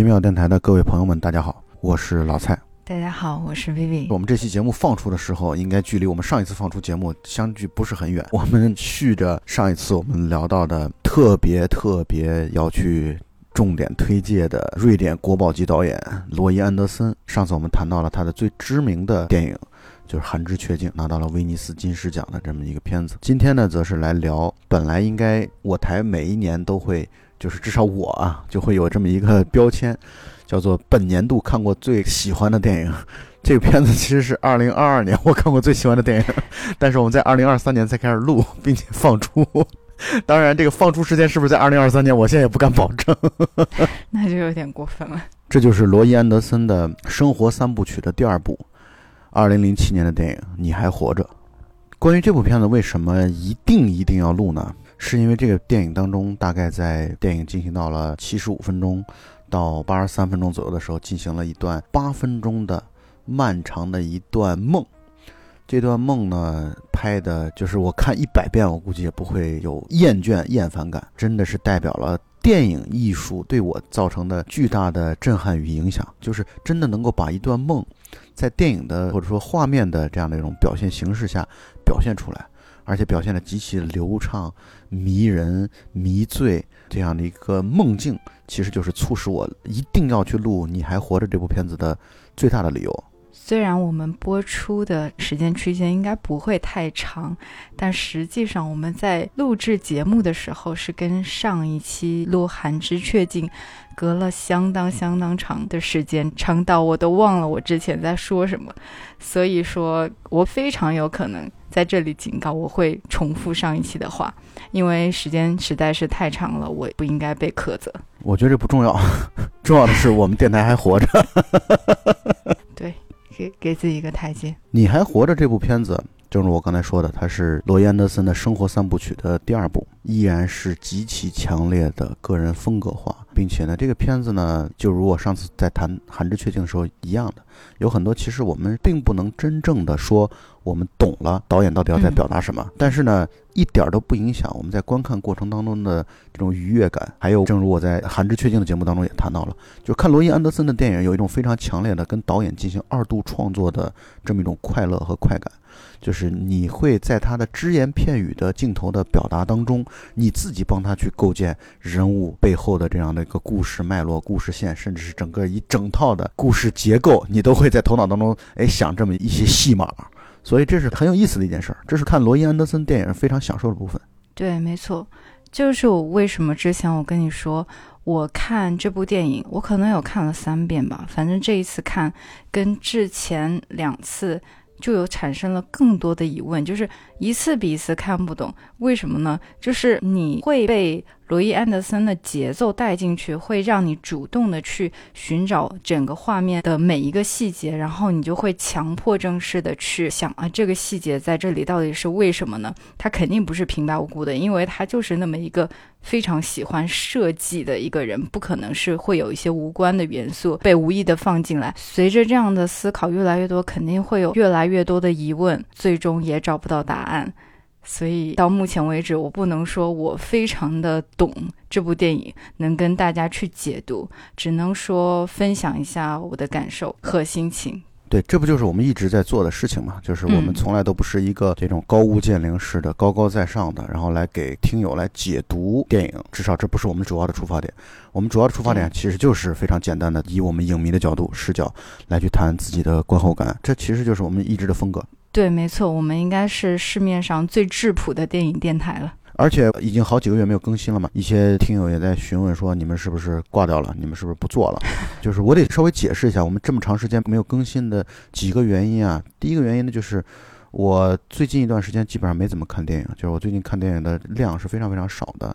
奇妙电台的各位朋友们，大家好，我是老蔡。大家好，我是 Vivi。我们这期节目放出的时候，应该距离我们上一次放出节目相距不是很远。我们续着上一次我们聊到的特别特别要去重点推介的瑞典国宝级导演罗伊·安德森。上次我们谈到了他的最知名的电影，就是《寒枝雀静》，拿到了威尼斯金狮奖的这么一个片子。今天呢，则是来聊本来应该我台每一年都会，就是至少我啊，就会有这么一个标签。叫做本年度看过最喜欢的电影，这个片子其实是二零二二年我看过最喜欢的电影，但是我们在二零二三年才开始录，并且放出。当然，这个放出时间是不是在二零二三年，我现在也不敢保证。那就有点过分了。这就是罗伊·安德森的生活三部曲的第二部，二零零七年的电影《你还活着》。关于这部片子，为什么一定一定要录呢？是因为这个电影当中，大概在电影进行到了七十五分钟。到八十三分钟左右的时候，进行了一段八分钟的漫长的一段梦。这段梦呢，拍的就是我看一百遍，我估计也不会有厌倦、厌烦感。真的是代表了电影艺术对我造成的巨大的震撼与影响，就是真的能够把一段梦，在电影的或者说画面的这样的一种表现形式下表现出来。而且表现的极其流畅、迷人、迷醉，这样的一个梦境，其实就是促使我一定要去录《你还活着》这部片子的最大的理由。虽然我们播出的时间区间应该不会太长，但实际上我们在录制节目的时候是跟上一期鹿晗之雀静》隔了相当相当长的时间，长到我都忘了我之前在说什么。所以说我非常有可能在这里警告，我会重复上一期的话，因为时间实在是太长了，我不应该被苛责。我觉得这不重要，重要的是我们电台还活着。给给自己一个台阶。你还活着这部片子，正如我刚才说的，它是罗伊安德森的生活三部曲的第二部，依然是极其强烈的个人风格化，并且呢，这个片子呢，就如我上次在谈《寒之雀静》的时候一样的，有很多其实我们并不能真正的说我们懂了导演到底要在表达什么，但是呢。一点都不影响我们在观看过程当中的这种愉悦感。还有，正如我在《寒之雀静》的节目当中也谈到了，就是看罗伊·安德森的电影有一种非常强烈的跟导演进行二度创作的这么一种快乐和快感。就是你会在他的只言片语的镜头的表达当中，你自己帮他去构建人物背后的这样的一个故事脉络、故事线，甚至是整个一整套的故事结构，你都会在头脑当中哎想这么一些戏码。所以这是很有意思的一件事儿，这是看罗伊·安德森电影非常享受的部分。对，没错，就是我为什么之前我跟你说，我看这部电影，我可能有看了三遍吧，反正这一次看跟之前两次就有产生了更多的疑问，就是一次比一次看不懂，为什么呢？就是你会被。罗伊·安德森的节奏带进去，会让你主动的去寻找整个画面的每一个细节，然后你就会强迫症式的去想啊，这个细节在这里到底是为什么呢？他肯定不是平白无故的，因为他就是那么一个非常喜欢设计的一个人，不可能是会有一些无关的元素被无意的放进来。随着这样的思考越来越多，肯定会有越来越多的疑问，最终也找不到答案。所以到目前为止，我不能说我非常的懂这部电影，能跟大家去解读，只能说分享一下我的感受和心情。对，这不就是我们一直在做的事情嘛？就是我们从来都不是一个这种高屋建瓴式的、高高在上的，然后来给听友来解读电影。至少这不是我们主要的出发点。我们主要的出发点其实就是非常简单的，以我们影迷的角度视角来去谈自己的观后感。这其实就是我们一直的风格。对，没错，我们应该是市面上最质朴的电影电台了。而且已经好几个月没有更新了嘛，一些听友也在询问说，你们是不是挂掉了？你们是不是不做了？就是我得稍微解释一下，我们这么长时间没有更新的几个原因啊。第一个原因呢，就是我最近一段时间基本上没怎么看电影，就是我最近看电影的量是非常非常少的。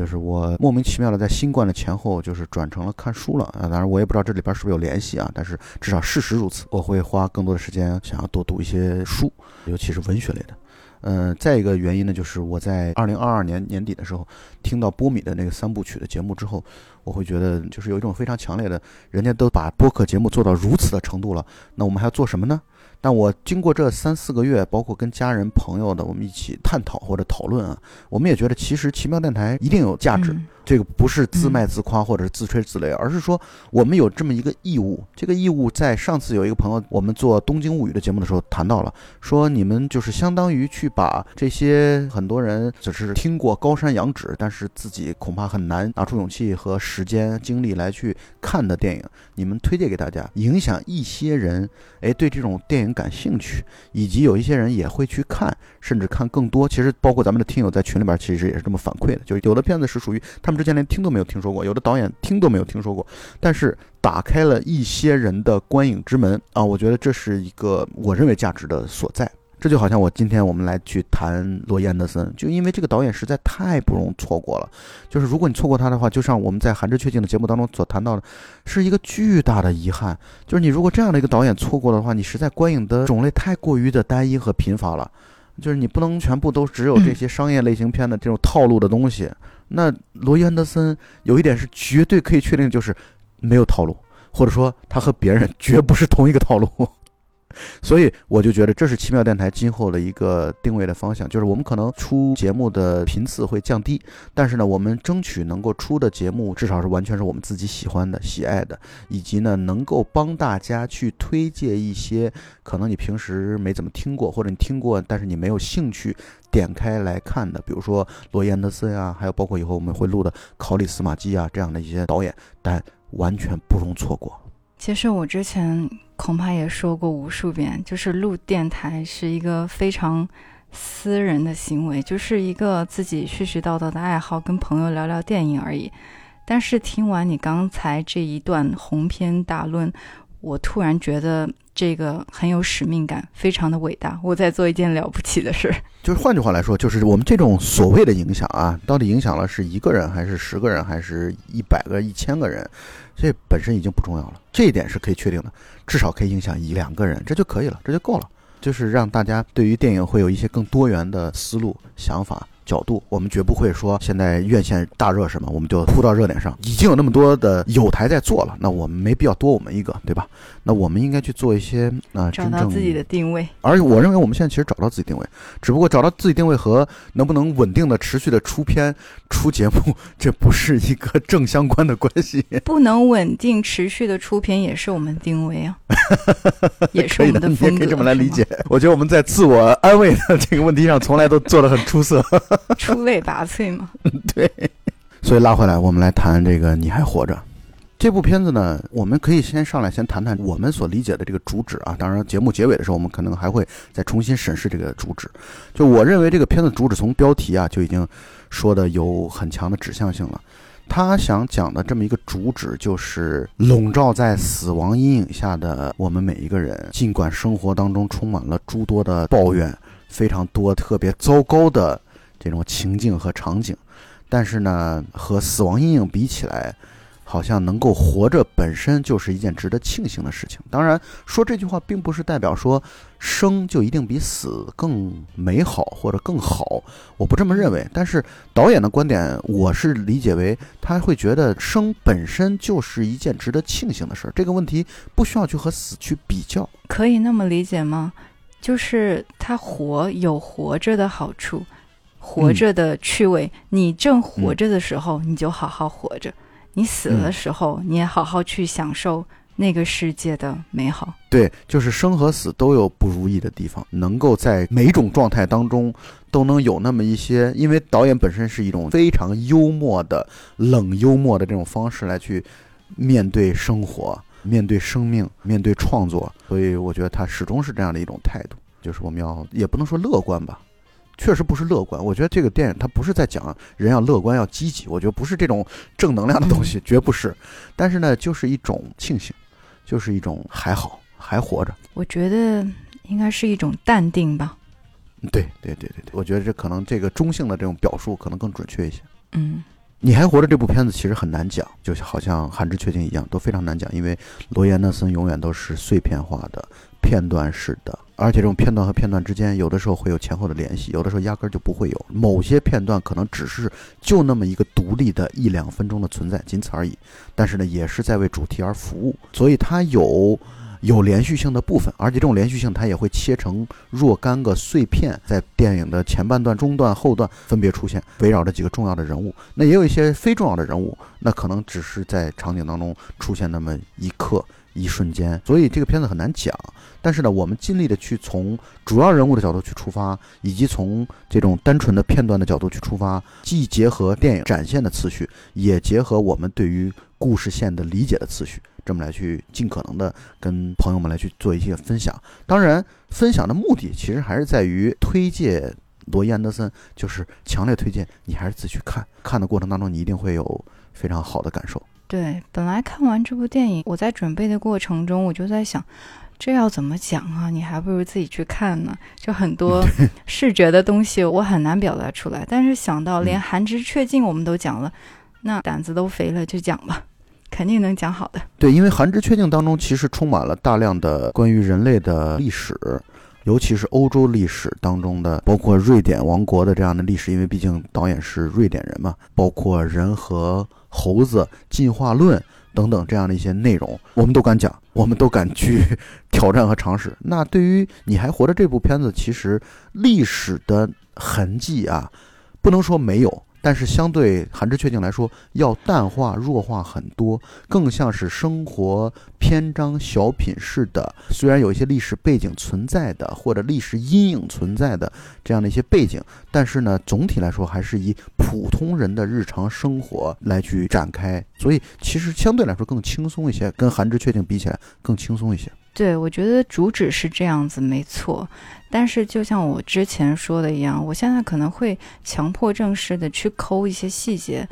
就是我莫名其妙的在新冠的前后，就是转成了看书了啊！当然我也不知道这里边是不是有联系啊，但是至少事实如此。我会花更多的时间想要多读一些书，尤其是文学类的。嗯，再一个原因呢，就是我在二零二二年年底的时候听到波米的那个三部曲的节目之后，我会觉得就是有一种非常强烈的，人家都把播客节目做到如此的程度了，那我们还要做什么呢？但我经过这三四个月，包括跟家人朋友的我们一起探讨或者讨论啊，我们也觉得其实奇妙电台一定有价值。这个不是自卖自夸或者是自吹自擂，而是说我们有这么一个义务。这个义务在上次有一个朋友，我们做《东京物语》的节目的时候谈到了，说你们就是相当于去把这些很多人只是听过高山仰止，但是自己恐怕很难拿出勇气和时间精力来去看的电影，你们推荐给大家，影响一些人，哎，对这种电影感兴趣，以及有一些人也会去看，甚至看更多。其实包括咱们的听友在群里边，其实也是这么反馈的，就是有的片子是属于他们之前连听都没有听说过，有的导演听都没有听说过，但是打开了一些人的观影之门啊，我觉得这是一个我认为价值的所在。这就好像我今天我们来去谈罗伊安德森，就因为这个导演实在太不容错过了。就是如果你错过他的话，就像我们在《寒之确境》的节目当中所谈到的，是一个巨大的遗憾。就是你如果这样的一个导演错过的话，你实在观影的种类太过于的单一和贫乏了。就是你不能全部都只有这些商业类型片的这种套路的东西。那罗伊安德森有一点是绝对可以确定，就是没有套路，或者说他和别人绝不是同一个套路。所以我就觉得这是奇妙电台今后的一个定位的方向，就是我们可能出节目的频次会降低，但是呢，我们争取能够出的节目至少是完全是我们自己喜欢的、喜爱的，以及呢能够帮大家去推荐一些可能你平时没怎么听过，或者你听过但是你没有兴趣点开来看的，比如说罗伊安德森啊，还有包括以后我们会录的考里斯马基啊这样的一些导演，但完全不容错过。其实我之前恐怕也说过无数遍，就是录电台是一个非常私人的行为，就是一个自己絮絮叨叨的爱好，跟朋友聊聊电影而已。但是听完你刚才这一段鸿篇大论，我突然觉得这个很有使命感，非常的伟大，我在做一件了不起的事儿。就是换句话来说，就是我们这种所谓的影响啊，到底影响了是一个人，还是十个人，还是一百个、一千个人，这本身已经不重要了。这一点是可以确定的，至少可以影响一两个人，这就可以了，这就够了。就是让大家对于电影会有一些更多元的思路、想法、角度。我们绝不会说现在院线大热什么，我们就扑到热点上。已经有那么多的有台在做了，那我们没必要多我们一个，对吧？那我们应该去做一些啊、呃，找到自己的定位。而我认为我们现在其实找到自己定位，只不过找到自己定位和能不能稳定的、持续的出片、出节目，这不是一个正相关的关系。不能稳定持续的出片也是我们定位啊，也是我们的风格。你也可以这么来理解。我觉得我们在自我安慰的这个问题上，从来都做得很出色。出类拔萃嘛。对，所以拉回来，我们来谈这个《你还活着》这部片子呢。我们可以先上来先谈谈我们所理解的这个主旨啊。当然，节目结尾的时候，我们可能还会再重新审视这个主旨。就我认为，这个片子主旨从标题啊就已经说的有很强的指向性了。他想讲的这么一个主旨，就是笼罩在死亡阴影下的我们每一个人，尽管生活当中充满了诸多的抱怨，非常多特别糟糕的这种情境和场景，但是呢，和死亡阴影比起来，好像能够活着本身就是一件值得庆幸的事情。当然，说这句话并不是代表说生就一定比死更美好或者更好，我不这么认为。但是导演的观点，我是理解为他会觉得生本身就是一件值得庆幸的事儿。这个问题不需要去和死去比较。可以那么理解吗？就是他活有活着的好处，活着的趣味。你正活着的时候，你就好好活着；你死的时候，你也好好去享受那个世界的美好。对，就是生和死都有不如意的地方，能够在每种状态当中都能有那么一些，因为导演本身是一种非常幽默的、冷幽默的这种方式来去面对生活、面对生命、面对创作，所以我觉得他始终是这样的一种态度，就是我们要也不能说乐观吧。确实不是乐观，我觉得这个电影它不是在讲人要乐观要积极，我觉得不是这种正能量的东西，绝不是。但是呢，就是一种庆幸，就是一种还好还活着。我觉得应该是一种淡定吧。对对对对对，我觉得这可能这个中性的这种表述可能更准确一些。嗯，你还活着这部片子其实很难讲，就好像《寒枝确定》一样，都非常难讲，因为罗伊·安德森永远都是碎片化的、片段式的，而且这种片段和片段之间，有的时候会有前后的联系，有的时候压根儿就不会有。某些片段可能只是就那么一个独立的一两分钟的存在，仅此而已。但是呢，也是在为主题而服务，所以它有。有连续性的部分，而且这种连续性它也会切成若干个碎片，在电影的前半段、中段、后段分别出现，围绕着几个重要的人物。那也有一些非重要的人物，那可能只是在场景当中出现那么一刻、一瞬间。所以这个片子很难讲。但是呢，我们尽力的去从主要人物的角度去出发，以及从这种单纯的片段的角度去出发，既结合电影展现的次序，也结合我们对于故事线的理解的次序。这么来去尽可能的跟朋友们来去做一些分享，当然分享的目的其实还是在于推荐罗伊安德森，就是强烈推荐你还是自己去看，看的过程当中你一定会有非常好的感受。对，本来看完这部电影，我在准备的过程中我就在想，这要怎么讲啊？你还不如自己去看呢。就很多 视觉的东西我很难表达出来，但是想到连寒枝雀静我们都讲了，那胆子都肥了，就讲吧。肯定能讲好的。对，因为《寒之确定》当中其实充满了大量的关于人类的历史，尤其是欧洲历史当中的，包括瑞典王国的这样的历史，因为毕竟导演是瑞典人嘛。包括人和猴子进化论等等这样的一些内容，我们都敢讲，我们都敢去 挑战和尝试。那对于你还活着这部片子，其实历史的痕迹啊，不能说没有。但是相对《寒之确定》来说，要淡化、弱化很多，更像是生活篇章小品式的。虽然有一些历史背景存在的，或者历史阴影存在的这样的一些背景，但是呢，总体来说还是以普通人的日常生活来去展开，所以其实相对来说更轻松一些，跟《寒之确定》比起来更轻松一些。对，我觉得主旨是这样子，没错。但是就像我之前说的一样，我现在可能会强迫症式的去抠一些细节。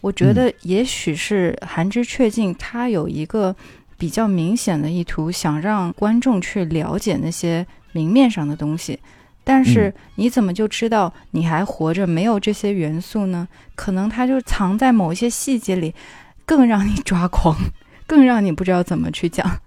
我觉得也许是寒之确定，他有一个比较明显的意图，想让观众去了解那些明面上的东西。但是你怎么就知道你还活着没有这些元素呢？可能它就藏在某一些细节里，更让你抓狂，更让你不知道怎么去讲。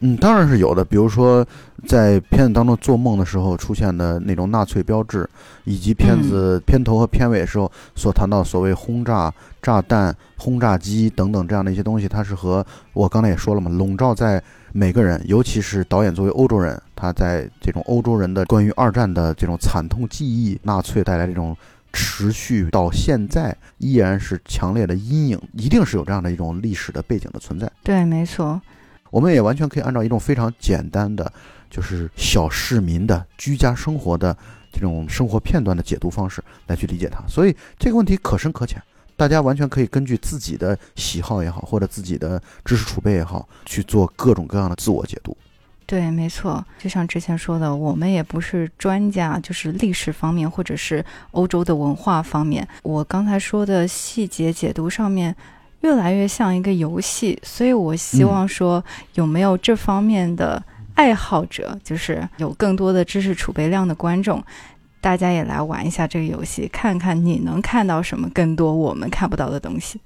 嗯，当然是有的。比如说，在片子当中做梦的时候出现的那种纳粹标志，以及片子片头和片尾时候所谈到所谓轰炸、炸弹、轰炸机等等这样的一些东西，它是和我刚才也说了嘛，笼罩在每个人，尤其是导演作为欧洲人，他在这种欧洲人的关于二战的这种惨痛记忆，纳粹带来这种持续到现在依然是强烈的阴影，一定是有这样的一种历史的背景的存在。对，没错。我们也完全可以按照一种非常简单的，就是小市民的居家生活的这种生活片段的解读方式来去理解它。所以这个问题可深可浅，大家完全可以根据自己的喜好也好，或者自己的知识储备也好，去做各种各样的自我解读。对，没错，就像之前说的，我们也不是专家，就是历史方面或者是欧洲的文化方面。我刚才说的细节解读上面。越来越像一个游戏，所以我希望说，有没有这方面的爱好者，就是有更多的知识储备量的观众，大家也来玩一下这个游戏，看看你能看到什么更多我们看不到的东西。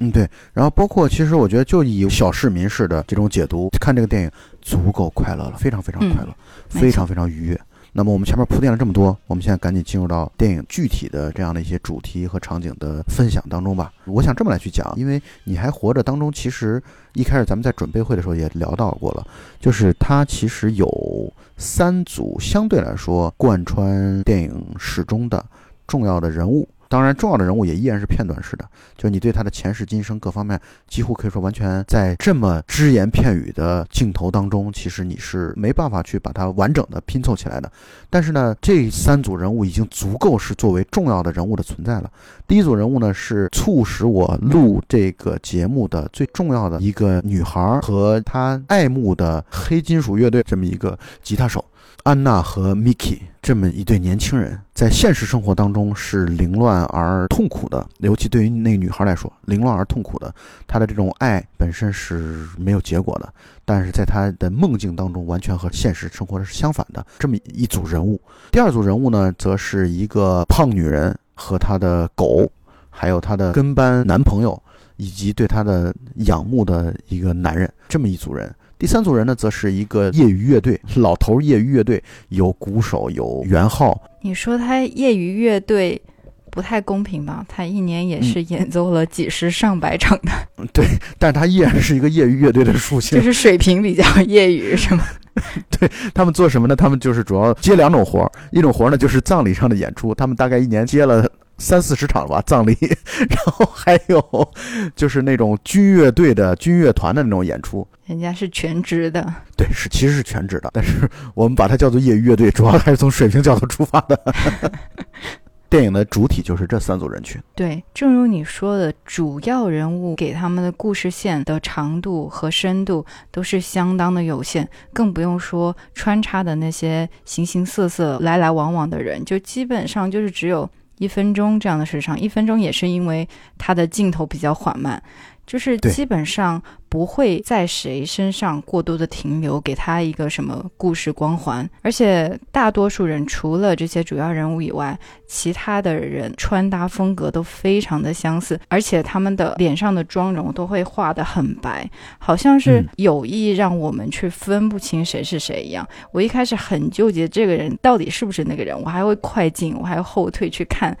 嗯，对。然后包括，其实我觉得就以小市民式的这种解读看这个电影，足够快乐了，非常非常快乐，非常非常愉悦。那么我们前面铺垫了这么多，我们现在赶紧进入到电影具体的这样的一些主题和场景的分享当中吧。我想这么来去讲，因为你还活着当中，其实一开始咱们在准备会的时候也聊到过了，就是它其实有三组相对来说贯穿电影始终的重要的人物。当然，重要的人物也依然是片段式的，就你对他的前世今生各方面，几乎可以说完全在这么只言片语的镜头当中，其实你是没办法去把它完整的拼凑起来的。但是呢，这三组人物已经足够是作为重要的人物的存在了。第一组人物呢，是促使我录这个节目的最重要的一个女孩和她爱慕的黑金属乐队这么一个吉他手。安娜和 Miki 这么一对年轻人，在现实生活当中是凌乱而痛苦的，尤其对于那个女孩来说，凌乱而痛苦的。她的这种爱本身是没有结果的，但是在她的梦境当中，完全和现实生活是相反的。这么一组人物，第二组人物呢，则是一个胖女人和她的狗。还有她的跟班男朋友，以及对她的仰慕的一个男人，这么一组人。第三组人呢，则是一个业余乐队，老头业余乐队，有鼓手，有圆号。你说他业余乐队不太公平吧？他一年也是演奏了几十上百场的。对，但他依然是一个业余乐队的属性，就是水平比较业余，是吗？对他们做什么呢？他们就是主要接两种活儿，一种活儿呢就是葬礼上的演出，他们大概一年接了三四十场吧葬礼，然后还有就是那种军乐队的军乐团的那种演出，人家是全职的，对，是其实是全职的，但是我们把它叫做业余乐队，主要还是从水平角度出发的。电影的主体就是这三组人群。对，正如你说的，主要人物给他们的故事线的长度和深度都是相当的有限，更不用说穿插的那些形形色色、来来往往的人，就基本上就是只有一分钟这样的时长。一分钟也是因为它的镜头比较缓慢。就是基本上不会在谁身上过多的停留，给他一个什么故事光环。而且大多数人除了这些主要人物以外，其他的人穿搭风格都非常的相似，而且他们的脸上的妆容都会画得很白，好像是有意让我们去分不清谁是谁一样。我一开始很纠结这个人到底是不是那个人，我还会快进，我还要后退去看。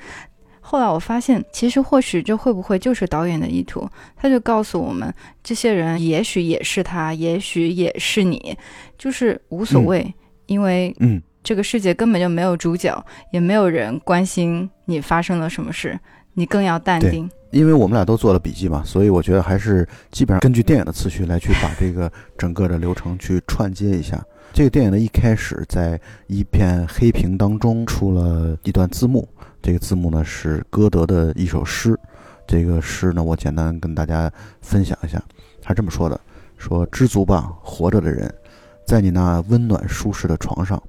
后来我发现，其实或许这会不会就是导演的意图？他就告诉我们，这些人也许也是他，也许也是你，就是无所谓，因为嗯，这个世界根本就没有主角，也没有人关心你发生了什么事，你更要淡定。因为我们俩都做了笔记嘛，所以我觉得还是基本上根据电影的次序来去把这个整个的流程去串接一下。这个电影的一开始，在一片黑屏当中出了一段字幕。这个字幕呢是歌德的一首诗，这个诗呢我简单跟大家分享一下，他这么说的：说知足吧，活着的人，在你那温暖舒适的床上，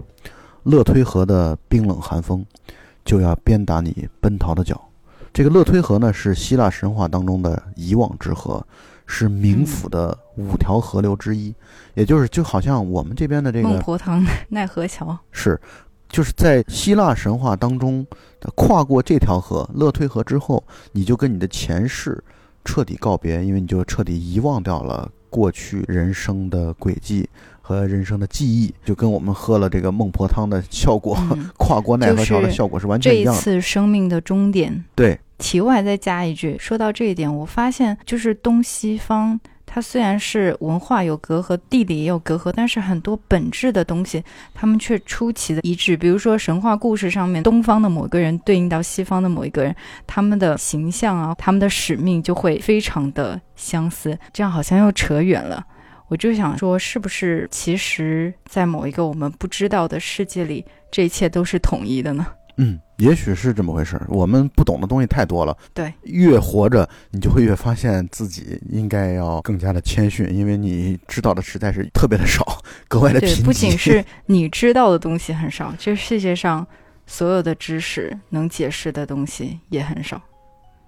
勒推河的冰冷寒风就要鞭打你奔逃的脚。这个勒推河呢是希腊神话当中的遗忘之河，是冥府的五条河流之一，也就是就好像我们这边的这个孟婆汤奈何桥是。就是在希腊神话当中，跨过这条河勒推河之后，你就跟你的前世彻底告别，因为你就彻底遗忘掉了过去人生的轨迹和人生的记忆，就跟我们喝了这个孟婆汤的效果，跨过奈何桥的效果是完全一样。这一次生命的终点。对，题外再加一句，说到这一点，我发现就是东西方。它虽然是文化有隔阂，地理也有隔阂，但是很多本质的东西，他们却出奇的一致。比如说神话故事上面，东方的某个人对应到西方的某一个人，他们的形象啊，他们的使命就会非常的相似。这样好像又扯远了。我就想说，是不是其实，在某一个我们不知道的世界里，这一切都是统一的呢？嗯，也许是这么回事儿。我们不懂的东西太多了。对，越活着，你就会越发现自己应该要更加的谦逊，因为你知道的实在是特别的少，格外的贫瘠。不仅是你知道的东西很少，这世界上所有的知识能解释的东西也很少。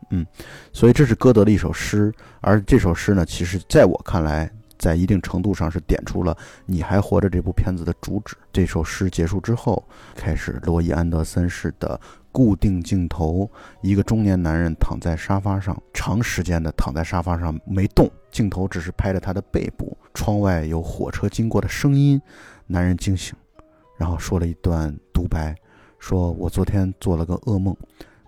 嗯，所以这是歌德的一首诗，而这首诗呢，其实在我看来。在一定程度上是点出了《你还活着》这部片子的主旨。这首诗结束之后，开始罗伊·安德森式的固定镜头：一个中年男人躺在沙发上，长时间的躺在沙发上没动，镜头只是拍着他的背部。窗外有火车经过的声音，男人惊醒，然后说了一段独白：说我昨天做了个噩梦，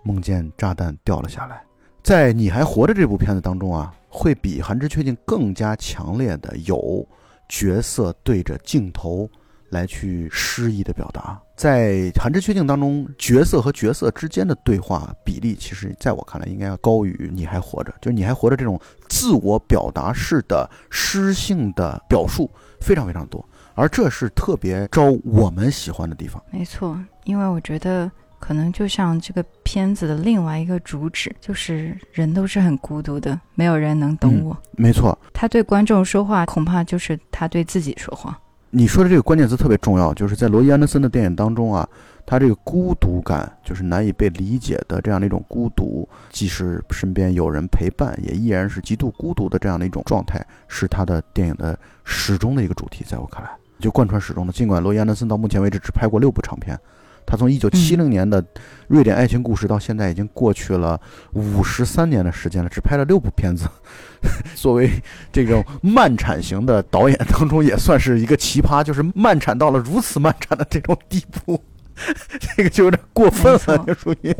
梦见炸弹掉了下来。在《你还活着》这部片子当中啊。会比《寒枝缺镜》更加强烈的有角色对着镜头来去诗意的表达。在《寒枝缺镜》当中，角色和角色之间的对话比例，其实在我看来应该要高于《你还活着》。就是《你还活着》这种自我表达式的诗性的表述非常非常多，而这是特别招我们喜欢的地方。没错，因为我觉得。可能就像这个片子的另外一个主旨，就是人都是很孤独的，没有人能懂我。没错，他对观众说话，恐怕就是他对自己说话。你说的这个关键词特别重要，就是在罗伊·安德森的电影当中啊，他这个孤独感，就是难以被理解的这样的一种孤独，即使身边有人陪伴，也依然是极度孤独的这样的一种状态，是他的电影的始终的一个主题。在我看来，就贯穿始终的。尽管罗伊·安德森到目前为止只拍过六部长片。他从一九七零年的瑞典爱情故事到现在已经过去了五十三年的时间了，只拍了六部片子。作为这种慢产型的导演当中，也算是一个奇葩，就是慢产到了如此慢产的这种地步。这个就有点过分了，就属于。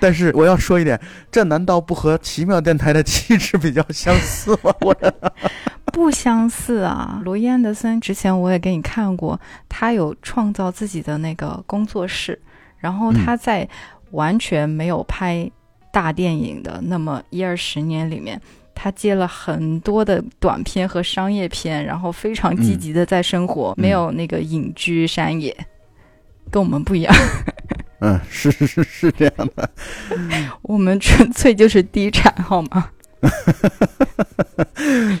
但是我要说一点，这难道不和奇妙电台的气质比较相似吗？我 不相似啊。罗伊安德森之前我也给你看过，他有创造自己的那个工作室，然后他在完全没有拍大电影的那么一二十年里面，他接了很多的短片和商业片，然后非常积极的在生活，没有那个隐居山野。跟我们不一样，嗯，是是是是这样的，我们纯粹就是低产，好吗？哈哈哈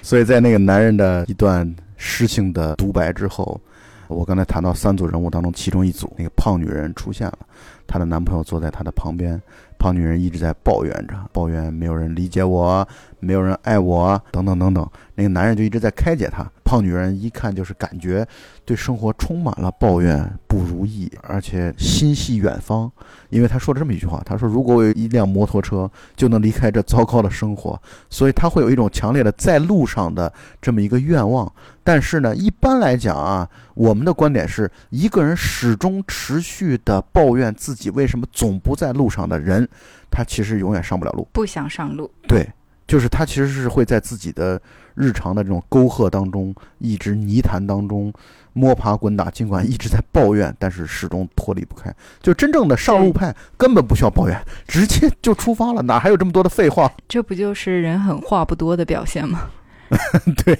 所以在那个男人的一段诗性的独白之后，我刚才谈到三组人物当中，其中一组那个胖女人出现了，她的男朋友坐在她的旁边，胖女人一直在抱怨着，抱怨没有人理解我，没有人爱我，等等等等，那个男人就一直在开解她。胖女人一看就是感觉对生活充满了抱怨、不如意，而且心系远方。因为她说了这么一句话：“她说如果我有一辆摩托车，就能离开这糟糕的生活。”所以她会有一种强烈的在路上的这么一个愿望。但是呢，一般来讲啊，我们的观点是一个人始终持续的抱怨自己为什么总不在路上的人，他其实永远上不了路，不想上路。对。就是他其实是会在自己的日常的这种沟壑当中，一直泥潭当中摸爬滚打，尽管一直在抱怨，但是始终脱离不开。就真正的上路派根本不需要抱怨，直接就出发了，哪还有这么多的废话？这不就是人狠话不多的表现吗？对，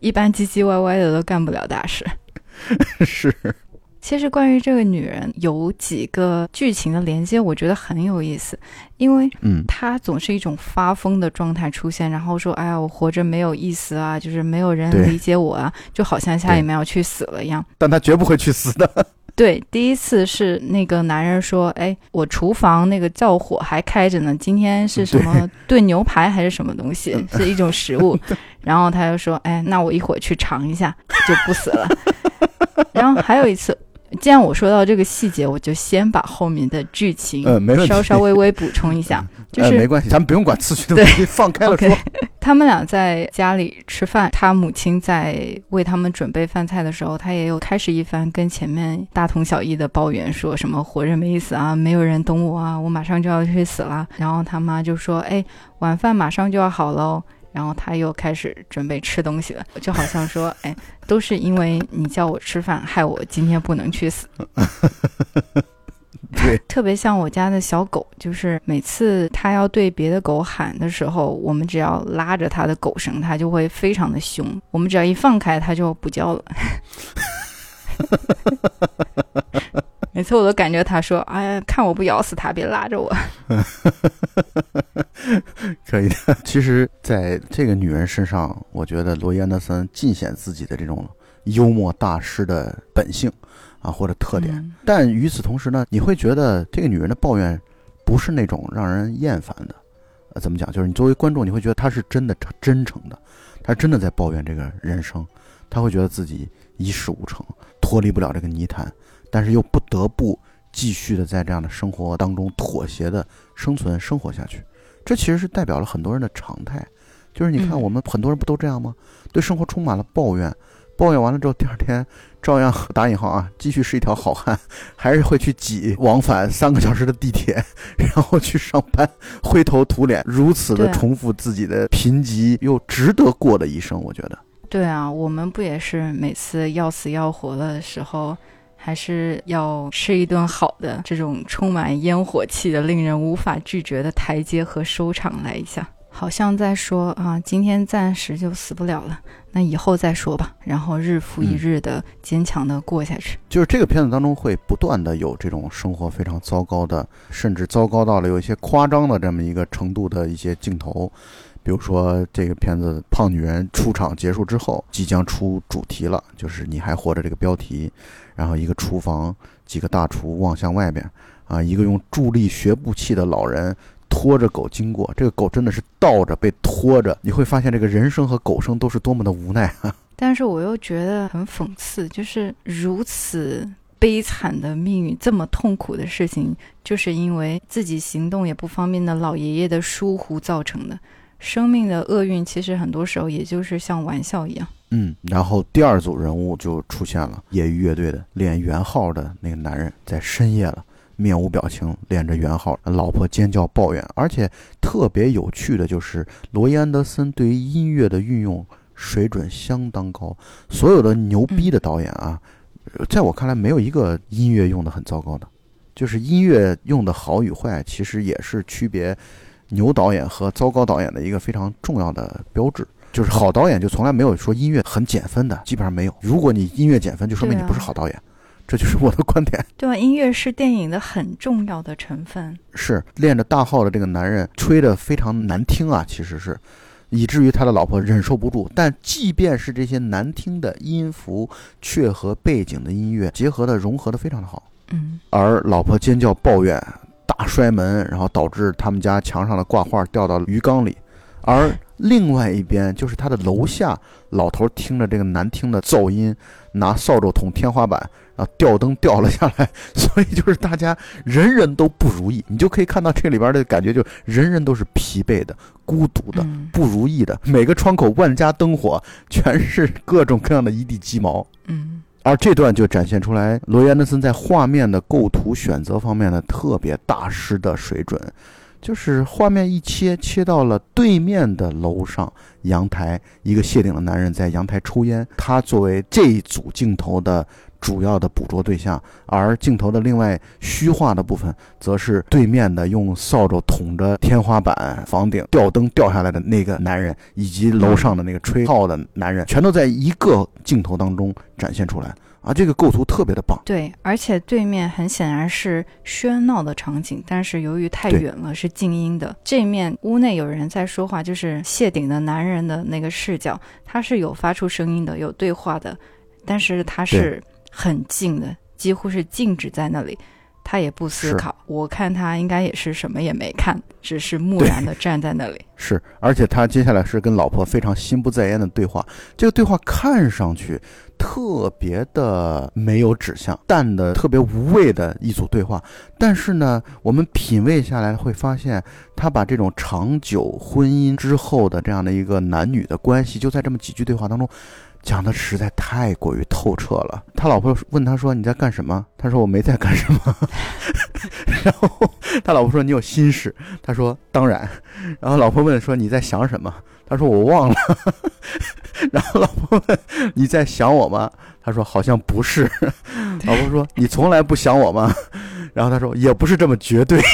一般唧唧歪歪的都干不了大事。是。其实关于这个女人有几个剧情的连接，我觉得很有意思，因为嗯，她总是一种发疯的状态出现，然后说：“哎呀，我活着没有意思啊，就是没有人理解我啊，就好像下一秒要去死了一样。”但她绝不会去死的。对，第一次是那个男人说：“哎，我厨房那个灶火还开着呢，今天是什么炖牛排还是什么东西，是一种食物。”然后他就说：“哎，那我一会儿去尝一下，就不死了。”然后还有一次。既然我说到这个细节，我就先把后面的剧情稍稍微微补充一下。就是没关系，咱们不用管次序的问题，放开了说。他们俩在家里吃饭，他母亲在为他们准备饭菜的时候，他也有开始一番跟前面大同小异的抱怨，说什么活着没意思啊，没有人懂我啊，我马上就要去死了。然后他妈就说：“哎，晚饭马上就要好喽。”然后他又开始准备吃东西了，就好像说：“ 哎，都是因为你叫我吃饭，害我今天不能去死。”对，特别像我家的小狗，就是每次它要对别的狗喊的时候，我们只要拉着它的狗绳，它就会非常的凶；我们只要一放开，它就不叫了。每次我都感觉他说：“哎呀，看我不咬死他，别拉着我。”可以的。其实，在这个女人身上，我觉得罗伊安德森尽显自己的这种幽默大师的本性啊，或者特点。但与此同时呢，你会觉得这个女人的抱怨不是那种让人厌烦的。呃，怎么讲？就是你作为观众，你会觉得她是真的真诚的，她真的在抱怨这个人生，她会觉得自己一事无成，脱离不了这个泥潭。但是又不得不继续的在这样的生活当中妥协的生存生活下去，这其实是代表了很多人的常态。就是你看，我们很多人不都这样吗？对生活充满了抱怨，抱怨完了之后，第二天照样 打引号啊，继续是一条好汉，还是会去挤往返三个小时的地铁，然后去上班，灰头土脸，如此的重复自己的贫瘠又值得过的一生。我觉得，对啊，我们不也是每次要死要活的时候。还是要吃一顿好的，这种充满烟火气的、令人无法拒绝的台阶和收场来一下，好像在说啊，今天暂时就死不了了，那以后再说吧。然后日复一日的坚强的过下去。就是这个片子当中会不断的有这种生活非常糟糕的，甚至糟糕到了有一些夸张的这么一个程度的一些镜头。比如说，这个片子胖女人出场结束之后，即将出主题了，就是你还活着这个标题。然后一个厨房，几个大厨望向外边，啊，一个用助力学步器的老人拖着狗经过，这个狗真的是倒着被拖着。你会发现，这个人生和狗生都是多么的无奈啊！但是我又觉得很讽刺，就是如此悲惨的命运，这么痛苦的事情，就是因为自己行动也不方便的老爷爷的疏忽造成的。生命的厄运，其实很多时候也就是像玩笑一样。嗯，然后第二组人物就出现了，业余乐队的练圆号的那个男人，在深夜了，面无表情练着圆号，老婆尖叫抱怨。而且特别有趣的就是，罗伊安德森对于音乐的运用水准相当高，所有的牛逼的导演啊，在我看来没有一个音乐用的很糟糕的，就是音乐用的好与坏，其实也是区别。牛导演和糟糕导演的一个非常重要的标志，就是好导演就从来没有说音乐很减分的，基本上没有。如果你音乐减分，就说明你不是好导演，这就是我的观点。对啊，音乐是电影的很重要的成分。是练着大号的这个男人吹得非常难听啊，其实是，以至于他的老婆忍受不住。但即便是这些难听的音符，却和背景的音乐结合的融合的非常的好。嗯，而老婆尖叫抱怨。大摔门，然后导致他们家墙上的挂画掉到鱼缸里，而另外一边就是他的楼下老头听着这个难听的噪音，拿扫帚捅天花板，然后吊灯掉了下来，所以就是大家人人都不如意。你就可以看到这里边的感觉，就人人都是疲惫的、孤独的、不如意的。每个窗口万家灯火，全是各种各样的一地鸡毛。嗯。而这段就展现出来罗伊安德森在画面的构图选择方面呢特别大师的水准，就是画面一切切到了对面的楼上阳台，一个谢顶的男人在阳台抽烟，他作为这一组镜头的主要的捕捉对象，而镜头的另外虚化的部分，则是对面的用扫帚捅着天花板、房顶、吊灯掉下来的那个男人，以及楼上的那个吹号的男人，全都在一个镜头当中。展现出来啊，这个构图特别的棒。对，而且对面很显然是喧闹的场景，但是由于太远了，是静音的。这面屋内有人在说话，就是谢顶的男人的那个视角，他是有发出声音的，有对话的，但是他是很静的，几乎是静止在那里。他也不思考，我看他应该也是什么也没看，只是木然的站在那里。是，而且他接下来是跟老婆非常心不在焉的对话，这个对话看上去特别的没有指向，淡的特别无味的一组对话。但是呢，我们品味下来会发现，他把这种长久婚姻之后的这样的一个男女的关系，就在这么几句对话当中。讲的实在太过于透彻了。他老婆问他说：“你在干什么？”他说：“我没在干什么。”然后他老婆说：“你有心事。”他说：“当然。”然后老婆问说：“你在想什么？”他说：“我忘了。”然后老婆问：“你在想我吗？”他说：“好像不是。”老婆说：“你从来不想我吗？”然后他说：“也不是这么绝对。”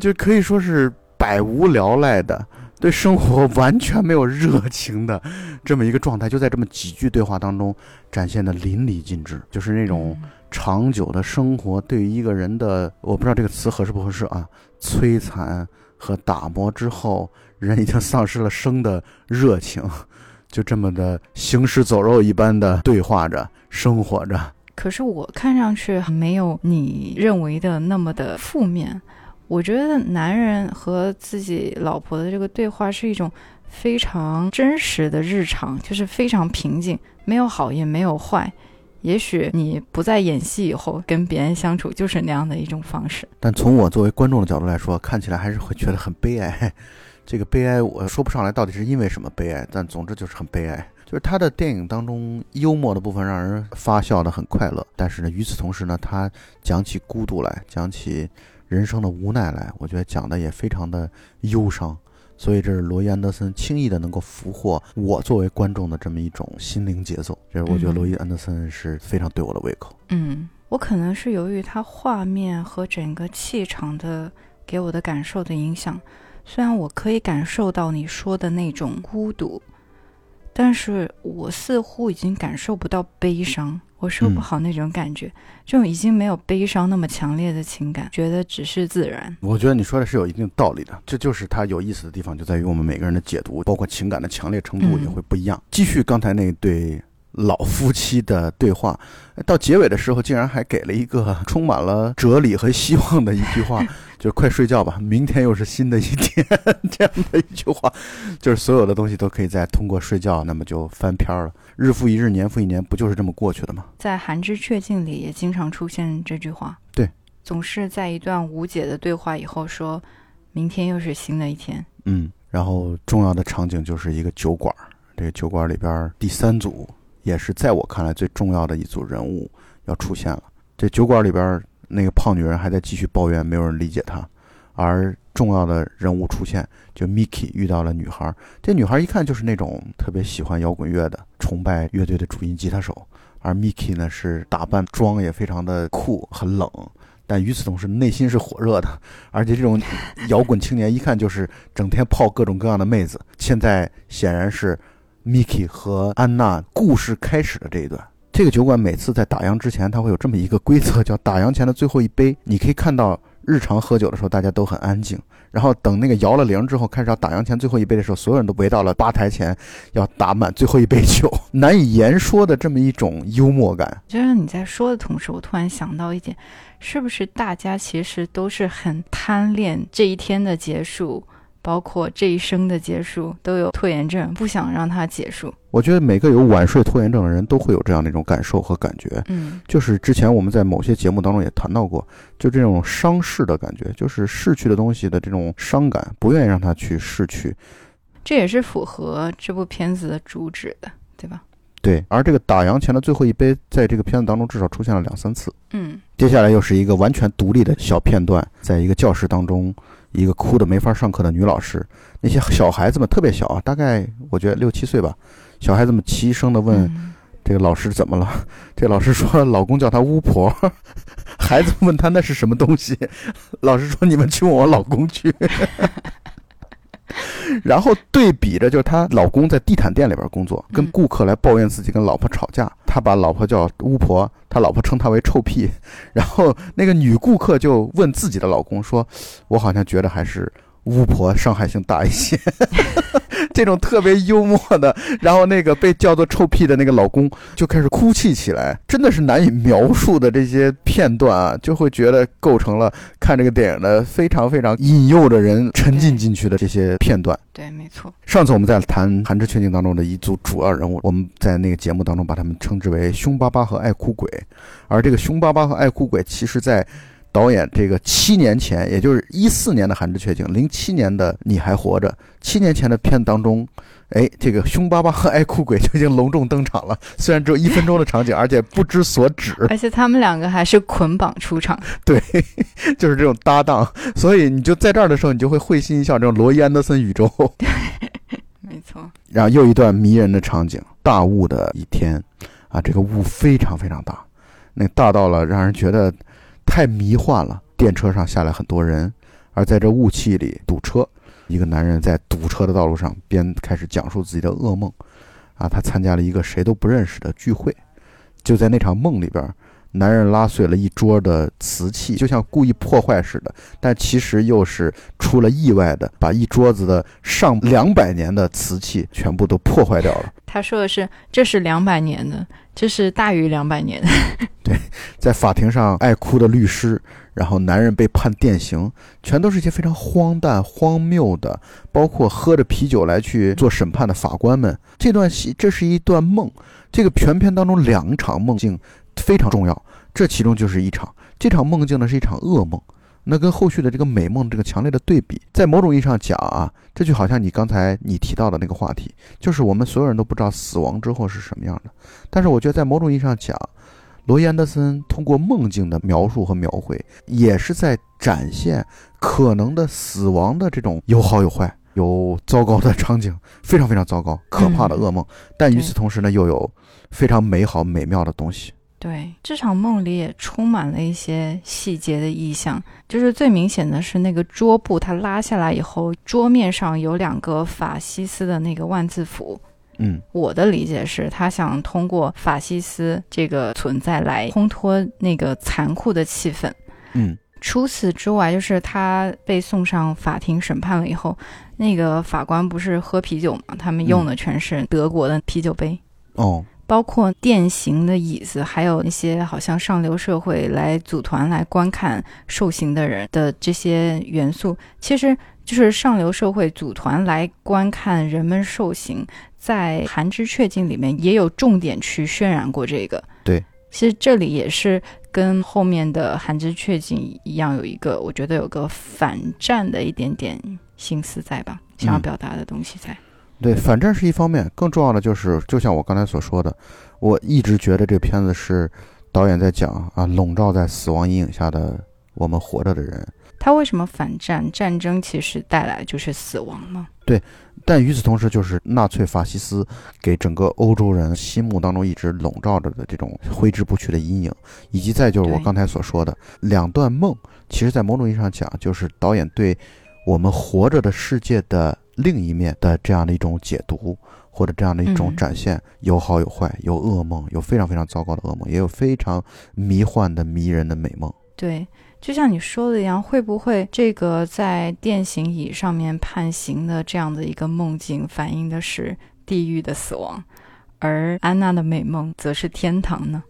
就可以说是百无聊赖的。对生活 完全没有热情的这么一个状态，就在这么几句对话当中展现的淋漓尽致。就是那种长久的生活对于一个人的，我不知道这个词合适不合适啊，摧残和打磨之后，人已经丧失了生的热情，就这么的行尸走肉一般的对话着生活着。可是我看上去没有你认为的那么的负面。我觉得男人和自己老婆的这个对话是一种非常真实的日常，就是非常平静，没有好也没有坏。也许你不再演戏以后，跟别人相处就是那样的一种方式。但从我作为观众的角度来说，看起来还是会觉得很悲哀。这个悲哀我说不上来到底是因为什么悲哀，但总之就是很悲哀。就是他的电影当中幽默的部分让人发笑的很快乐，但是呢，与此同时呢，他讲起孤独来，讲起。人生的无奈来，我觉得讲的也非常的忧伤，所以这是罗伊安德森轻易的能够俘获我作为观众的这么一种心灵节奏，这是我觉得罗伊安德森是非常对我的胃口。嗯，我可能是由于他画面和整个气场的给我的感受的影响，虽然我可以感受到你说的那种孤独，但是我似乎已经感受不到悲伤。我说不好那种感觉，这种已经没有悲伤那么强烈的情感，觉得只是自然。我觉得你说的是有一定道理的，这就是它有意思的地方，就在于我们每个人的解读，包括情感的强烈程度也会不一样。继续刚才那对老夫妻的对话，到结尾的时候竟然还给了一个充满了哲理和希望的一句话。就快睡觉吧，明天又是新的一天，这样的一句话，就是所有的东西都可以再通过睡觉，那么就翻篇了。日复一日，年复一年，不就是这么过去的吗？在《寒之雀境》里也经常出现这句话，对，总是在一段无解的对话以后说，明天又是新的一天。嗯，然后重要的场景就是一个酒馆，这个酒馆里边第三组也是在我看来最重要的一组人物要出现了。这酒馆里边。那个胖女人还在继续抱怨，没有人理解她，而重要的人物出现，就 Miki 遇到了女孩。这女孩一看就是那种特别喜欢摇滚乐的，崇拜乐队的主音吉他手。而 Miki 呢是打扮妆也非常的酷，很冷，但与此同时内心是火热的。而且这种摇滚青年一看就是整天泡各种各样的妹子。现在显然是 Miki 和安娜故事开始的这一段。这个酒馆每次在打烊之前，它会有这么一个规则，叫打烊前的最后一杯。你可以看到，日常喝酒的时候大家都很安静，然后等那个摇了铃之后，开始要打烊前最后一杯的时候，所有人都围到了吧台前，要打满最后一杯酒。难以言说的这么一种幽默感。就是你在说的同时，我突然想到一点，是不是大家其实都是很贪恋这一天的结束？包括这一生的结束都有拖延症，不想让它结束。我觉得每个有晚睡拖延症的人都会有这样的一种感受和感觉。嗯，就是之前我们在某些节目当中也谈到过，就这种伤逝的感觉，就是逝去的东西的这种伤感，不愿意让它去逝去。这也是符合这部片子的主旨的，对吧？对。而这个打烊前的最后一杯，在这个片子当中至少出现了两三次。嗯。接下来又是一个完全独立的小片段，在一个教室当中。一个哭的没法上课的女老师，那些小孩子们特别小啊，大概我觉得六七岁吧。小孩子们齐声的问这个老师怎么了？这老师说老公叫她巫婆。孩子问他那是什么东西？老师说你们去问我老公去。然后对比着，就是她老公在地毯店里边工作，跟顾客来抱怨自己跟老婆吵架，他把老婆叫巫婆，他老婆称他为臭屁。然后那个女顾客就问自己的老公说：“我好像觉得还是。”巫婆伤害性大一些，这种特别幽默的，然后那个被叫做臭屁的那个老公就开始哭泣起来，真的是难以描述的这些片段啊，就会觉得构成了看这个电影的非常非常引诱着人沉浸进去的这些片段。对，没错。上次我们在谈《寒之缺境》当中的一组主要人物，我们在那个节目当中把他们称之为凶巴巴和爱哭鬼，而这个凶巴巴和爱哭鬼，其实在。导演这个七年前，也就是一四年的《寒之缺境》，零七年的《你还活着》，七年前的片当中，哎，这个凶巴巴和爱哭鬼就已经隆重登场了。虽然只有一分钟的场景，而且不知所指，而且他们两个还是捆绑出场。对，就是这种搭档，所以你就在这儿的时候，你就会会心一笑。这种罗伊·安德森宇宙，对，没错。然后又一段迷人的场景，大雾的一天，啊，这个雾非常非常大，那大到了让人觉得。太迷幻了，电车上下来很多人，而在这雾气里堵车，一个男人在堵车的道路上边开始讲述自己的噩梦，啊，他参加了一个谁都不认识的聚会，就在那场梦里边，男人拉碎了一桌的瓷器，就像故意破坏似的，但其实又是出了意外的，把一桌子的上两百年的瓷器全部都破坏掉了。他说的是，这是两百年的，这是大于两百年。对，在法庭上爱哭的律师，然后男人被判电刑，全都是一些非常荒诞、荒谬的，包括喝着啤酒来去做审判的法官们。这段戏，这是一段梦。这个全片当中两场梦境非常重要，这其中就是一场。这场梦境呢是一场噩梦。那跟后续的这个美梦这个强烈的对比，在某种意义上讲啊，这就好像你刚才你提到的那个话题，就是我们所有人都不知道死亡之后是什么样的。但是我觉得在某种意义上讲，罗伊安德森通过梦境的描述和描绘，也是在展现可能的死亡的这种有好有坏，有糟糕的场景，非常非常糟糕、可怕的噩梦，但与此同时呢，又有非常美好美妙的东西。对这场梦里也充满了一些细节的意象，就是最明显的是那个桌布，它拉下来以后，桌面上有两个法西斯的那个万字符。嗯，我的理解是他想通过法西斯这个存在来烘托那个残酷的气氛。嗯，除此之外，就是他被送上法庭审判了以后，那个法官不是喝啤酒嘛？他们用的全是德国的啤酒杯。哦。包括电刑的椅子，还有那些好像上流社会来组团来观看受刑的人的这些元素，其实就是上流社会组团来观看人们受刑，在《寒之雀境》里面也有重点去渲染过这个。对，其实这里也是跟后面的《寒之雀境》一样，有一个我觉得有个反战的一点点心思在吧，想要表达的东西在。对，反战是一方面，更重要的就是，就像我刚才所说的，我一直觉得这片子是导演在讲啊，笼罩在死亡阴影下的我们活着的人。他为什么反战？战争其实带来就是死亡吗？对，但与此同时，就是纳粹法西斯给整个欧洲人心目当中一直笼罩着的这种挥之不去的阴影，以及再就是我刚才所说的两段梦，其实在某种意义上讲，就是导演对我们活着的世界的。另一面的这样的一种解读，或者这样的一种展现，有好有坏，有噩梦，有非常非常糟糕的噩梦，也有非常迷幻的、迷人的美梦。对，就像你说的一样，会不会这个在电刑椅上面判刑的这样的一个梦境，反映的是地狱的死亡，而安娜的美梦则是天堂呢？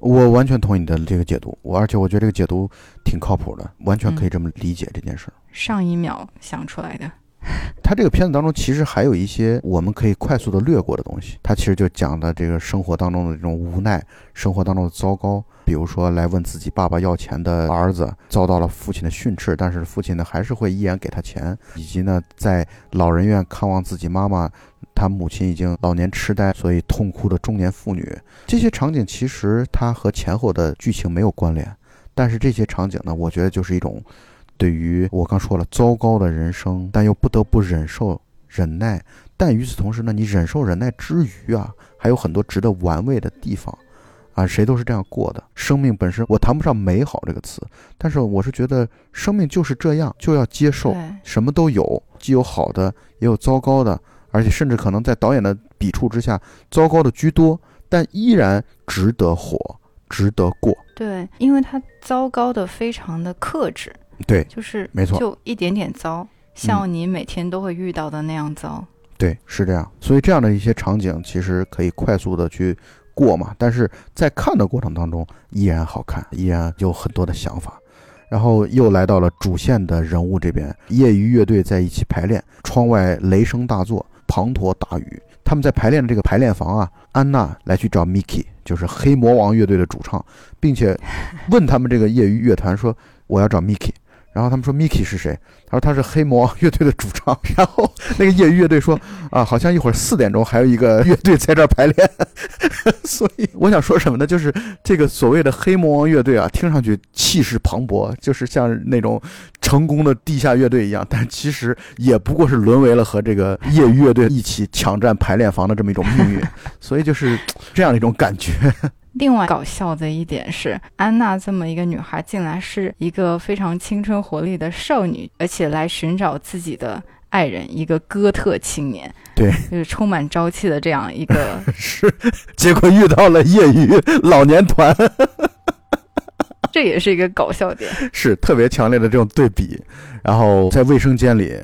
我完全同意你的这个解读，我而且我觉得这个解读挺靠谱的，完全可以这么理解这件事。上一秒想出来的。他这个片子当中其实还有一些我们可以快速的略过的东西，他其实就讲的这个生活当中的这种无奈，生活当中的糟糕，比如说来问自己爸爸要钱的儿子遭到了父亲的训斥，但是父亲呢还是会依然给他钱，以及呢在老人院看望自己妈妈，他母亲已经老年痴呆，所以痛哭的中年妇女，这些场景其实它和前后的剧情没有关联，但是这些场景呢，我觉得就是一种。对于我刚说了糟糕的人生，但又不得不忍受忍耐，但与此同时呢，你忍受忍耐之余啊，还有很多值得玩味的地方，啊，谁都是这样过的。生命本身，我谈不上美好这个词，但是我是觉得生命就是这样，就要接受，什么都有，既有好的，也有糟糕的，而且甚至可能在导演的笔触之下，糟糕的居多，但依然值得活，值得过。对，因为他糟糕的非常的克制。对，就是没错，就一点点糟，像你每天都会遇到的那样糟。对，是这样。所以这样的一些场景其实可以快速的去过嘛，但是在看的过程当中依然好看，依然有很多的想法。然后又来到了主线的人物这边，业余乐队在一起排练，窗外雷声大作，滂沱大雨。他们在排练的这个排练房啊，安娜来去找 Mickey，就是黑魔王乐队的主唱，并且问他们这个业余乐团说：“我要找 Mickey。”然后他们说 Miki 是谁？他说他是黑魔王乐队的主唱。然后那个业余乐队说啊，好像一会儿四点钟还有一个乐队在这儿排练。所以我想说什么呢？就是这个所谓的黑魔王乐队啊，听上去气势磅礴，就是像那种成功的地下乐队一样，但其实也不过是沦为了和这个业余乐队一起抢占排练房的这么一种命运。所以就是这样一种感觉。另外搞笑的一点是，安娜这么一个女孩，竟然是一个非常青春活力的少女，而且来寻找自己的爱人，一个哥特青年，对，就是充满朝气的这样一个。是，结果遇到了业余老年团，这也是一个搞笑点，是特别强烈的这种对比。然后在卫生间里。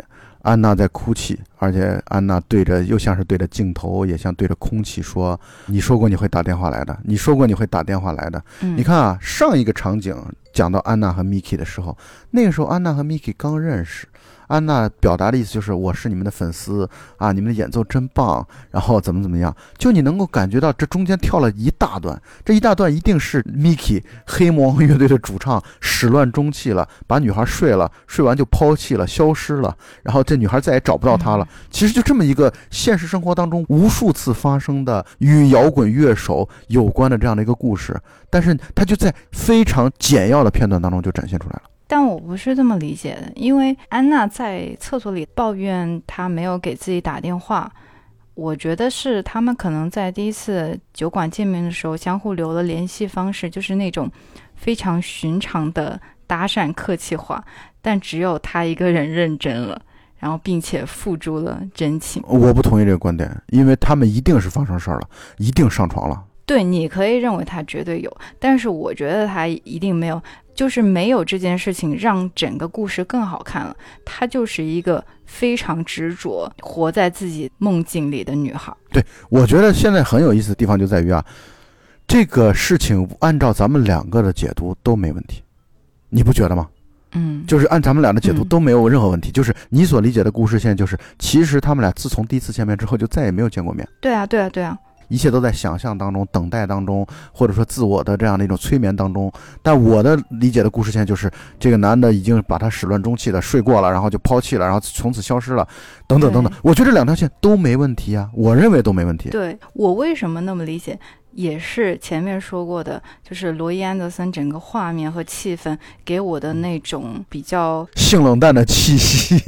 安娜在哭泣，而且安娜对着又像是对着镜头，也像对着空气说：“你说过你会打电话来的，你说过你会打电话来的。”你看啊，上一个场景讲到安娜和 Miki 的时候，那个时候安娜和 Miki 刚认识。安娜表达的意思就是我是你们的粉丝啊，你们的演奏真棒，然后怎么怎么样？就你能够感觉到这中间跳了一大段，这一大段一定是 Miki 黑魔王乐队的主唱始乱终弃了，把女孩睡了，睡完就抛弃了，消失了，然后这女孩再也找不到他了。其实就这么一个现实生活当中无数次发生的与摇滚乐手有关的这样的一个故事，但是他就在非常简要的片段当中就展现出来了。但我不是这么理解的，因为安娜在厕所里抱怨她没有给自己打电话，我觉得是他们可能在第一次酒馆见面的时候相互留了联系方式，就是那种非常寻常的搭讪客气话，但只有他一个人认真了，然后并且付诸了真情。我不同意这个观点，因为他们一定是发生事儿了，一定上床了。对，你可以认为他绝对有，但是我觉得他一定没有。就是没有这件事情让整个故事更好看了。她就是一个非常执着活在自己梦境里的女孩。对，我觉得现在很有意思的地方就在于啊，这个事情按照咱们两个的解读都没问题，你不觉得吗？嗯，就是按咱们俩的解读嗯都没有任何问题。就是你所理解的故事线，就是其实他们俩自从第一次见面之后就再也没有见过面。对啊，对啊，对啊，一切都在想象当中、等待当中，或者说自我的这样的一种催眠当中。但我的理解的故事线就是，这个男的已经把他始乱终弃的睡过了，然后就抛弃了，然后从此消失了，等等等等。我觉得这两条线都没问题啊，我认为都没问题。对我为什么那么理解，也是前面说过的，就是罗伊·安德森整个画面和气氛给我的那种比较，性冷淡的气息，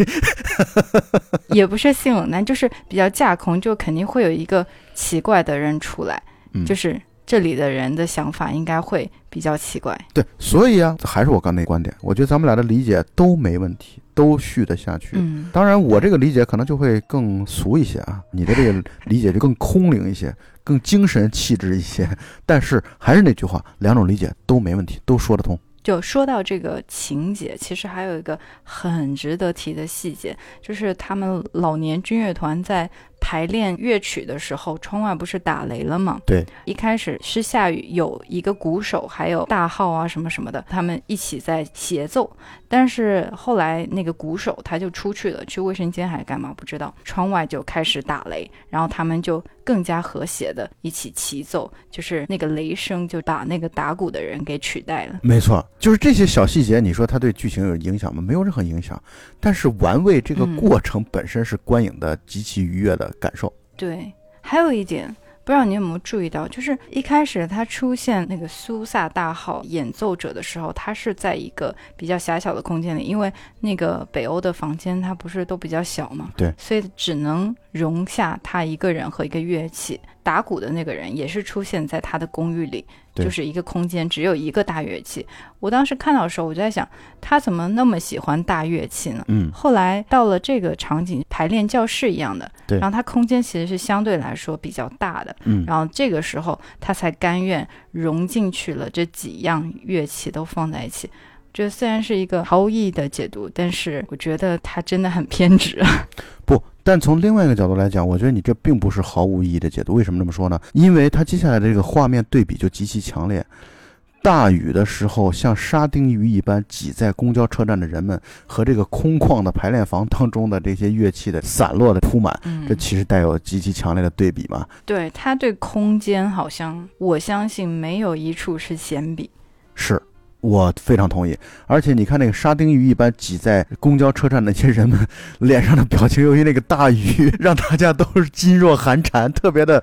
也不是性冷淡，就是比较架空，就肯定会有一个奇怪的人出来，嗯就是这里的人的想法应该会比较奇怪。对，所以啊，还是我刚那观点，我觉得咱们俩的理解都没问题，都续得下去。嗯，当然，我这个理解可能就会更俗一些啊，你的这个理解就更空灵一些，更精神气质一些。但是还是那句话，两种理解都没问题，都说得通。就说到这个情节，其实还有一个很值得提的细节，就是他们老年军乐团在排练乐曲的时候，窗外不是打雷了吗？对，一开始是下雨，有一个鼓手还有大号啊什么什么的，他们一起在协奏。但是后来那个鼓手他就出去了，去卫生间还是干嘛不知道，窗外就开始打雷，然后他们就更加和谐的一起齐奏，就是那个雷声就把那个打鼓的人给取代了。没错，就是这些小细节，你说它对剧情有影响吗？没有任何影响。但是玩味这个嗯过程本身是观影的极其愉悦的感受。对，还有一点，不知道你有没有注意到，就是一开始他出现那个苏萨大号演奏者的时候，他是在一个比较狭小的空间里，因为那个北欧的房间它不是都比较小嘛，对，所以只能容下他一个人和一个乐器。打鼓的那个人也是出现在他的公寓里，就是一个空间，只有一个大乐器。我当时看到的时候，我就在想，他怎么那么喜欢大乐器呢？嗯，后来到了这个场景，排练教室一样的，对然后他空间其实是相对来说比较大的，嗯，然后这个时候他才甘愿融进去了这几样乐器都放在一起。这虽然是一个毫无意义的解读，但是我觉得他真的很偏执。不，但从另外一个角度来讲，我觉得你这并不是毫无意义的解读。为什么这么说呢？因为它接下来的这个画面对比就极其强烈。大雨的时候，像沙丁鱼一般挤在公交车站的人们，和这个空旷的排练房当中的这些乐器的散落的铺满，嗯这其实带有极其强烈的对比嘛。对他对空间好像，我相信没有一处是闲笔。是我非常同意。而且你看那个沙丁鱼一般挤在公交车站那些人们脸上的表情，由于那个大雨让大家都是噤若寒蝉，特别的，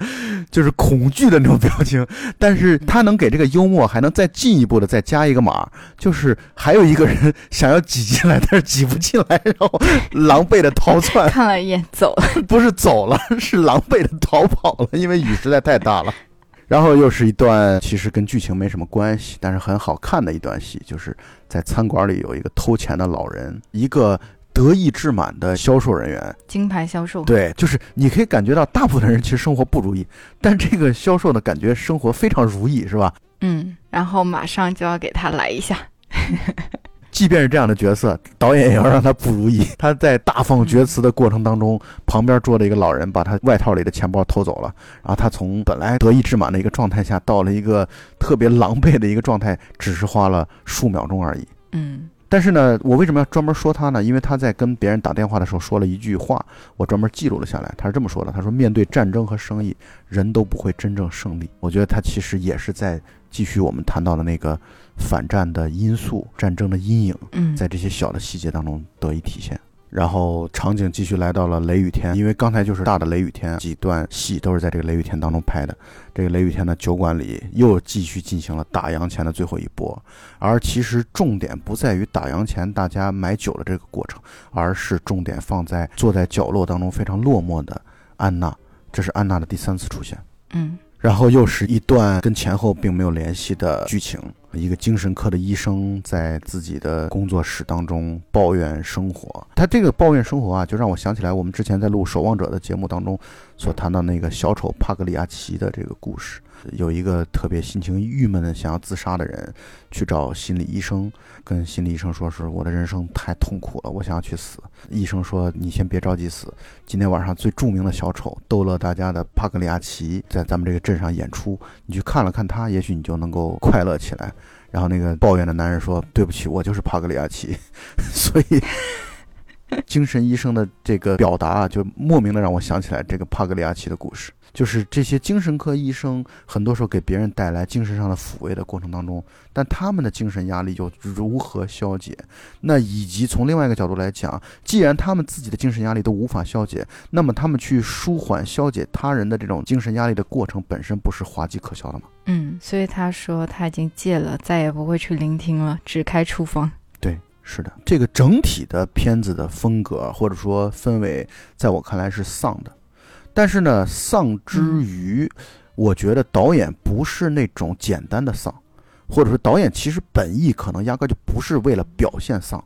就是恐惧的那种表情。但是他能给这个幽默还能再进一步的再加一个码，就是还有一个人想要挤进来，但是挤不进来，然后狼狈的逃窜，看了一眼走了，不是走了，是狼狈的逃跑了，因为雨实在太大了。然后又是一段其实跟剧情没什么关系，但是很好看的一段戏，就是在餐馆里有一个偷钱的老人，一个得意志满的销售人员。金牌销售。对，就是你可以感觉到大部分人其实生活不如意，但这个销售呢感觉生活非常如意，是吧？嗯，然后马上就要给他来一下。即便是这样的角色，导演也要让他不如意。他在大放厥词的过程当中，旁边坐着一个老人，把他外套里的钱包偷走了。然后他从本来得意志满的一个状态下，到了一个特别狼狈的一个状态，只是花了数秒钟而已。嗯但是呢，我为什么要专门说他呢？因为他在跟别人打电话的时候说了一句话，我专门记录了下来。他是这么说的：“他说，面对战争和生意，人都不会真正胜利。”我觉得他其实也是在继续我们谈到的那个反战的因素、战争的阴影。嗯，在这些小的细节当中得以体现。然后场景继续来到了雷雨天，因为刚才就是大的雷雨天，几段戏都是在这个雷雨天当中拍的。这个雷雨天的酒馆里又继续进行了打烊前的最后一波，而其实重点不在于打烊前大家买酒的这个过程，而是重点放在坐在角落当中非常落寞的安娜。这是安娜的第三次出现。嗯然后又是一段跟前后并没有联系的剧情，一个精神科的医生在自己的工作室当中抱怨生活。他这个抱怨生活啊，就让我想起来我们之前在录《守望者》的节目当中所谈到那个小丑帕格里亚奇的这个故事。有一个特别心情郁闷的想要自杀的人，去找心理医生，跟心理医生说：“是我的人生太痛苦了，我想要去死。”医生说：“你先别着急死，今天晚上最著名的小丑逗乐大家的帕格里亚奇在咱们这个镇上演出，你去看了看他，也许你就能够快乐起来。”然后那个抱怨的男人说：“对不起，我就是帕格里亚奇。”所以，精神医生的这个表达啊，就莫名的让我想起来这个帕格里亚奇的故事。就是这些精神科医生，很多时候给别人带来精神上的抚慰的过程当中，但他们的精神压力又如何消解？那以及从另外一个角度来讲，既然他们自己的精神压力都无法消解，那么他们去舒缓消解他人的这种精神压力的过程本身不是滑稽可笑的吗？嗯，所以他说他已经戒了，再也不会去聆听了，只开处方。对，是的，这个整体的片子的风格或者说氛围，在我看来是丧的。但是呢，丧之余，我觉得导演不是那种简单的丧，或者说导演其实本意可能压根就不是为了表现丧，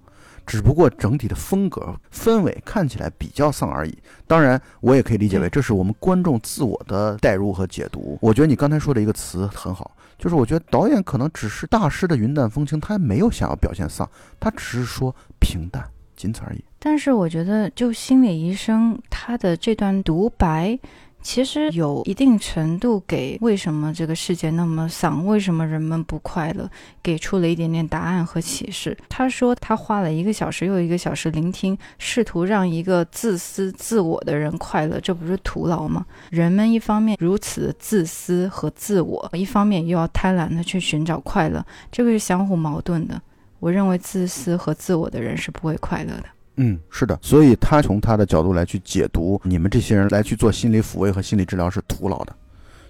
只不过整体的风格氛围看起来比较丧而已。当然，我也可以理解为这是我们观众自我的代入和解读。我觉得你刚才说的一个词很好，就是我觉得导演可能只是大师的云淡风轻，他没有想要表现丧，他只是说平淡。仅此而已。但是我觉得，就心理医生他的这段独白，其实有一定程度给为什么这个世界那么丧，为什么人们不快乐，给出了一点点答案和启示。他说他花了一个小时又一个小时聆听，试图让一个自私自我的人快乐，这不是徒劳吗？人们一方面如此的自私和自我，一方面又要贪婪的去寻找快乐，这个是相互矛盾的。我认为自私和自我的人是不会快乐的。嗯，是的，所以他从他的角度来去解读，你们这些人来去做心理抚慰和心理治疗是徒劳的，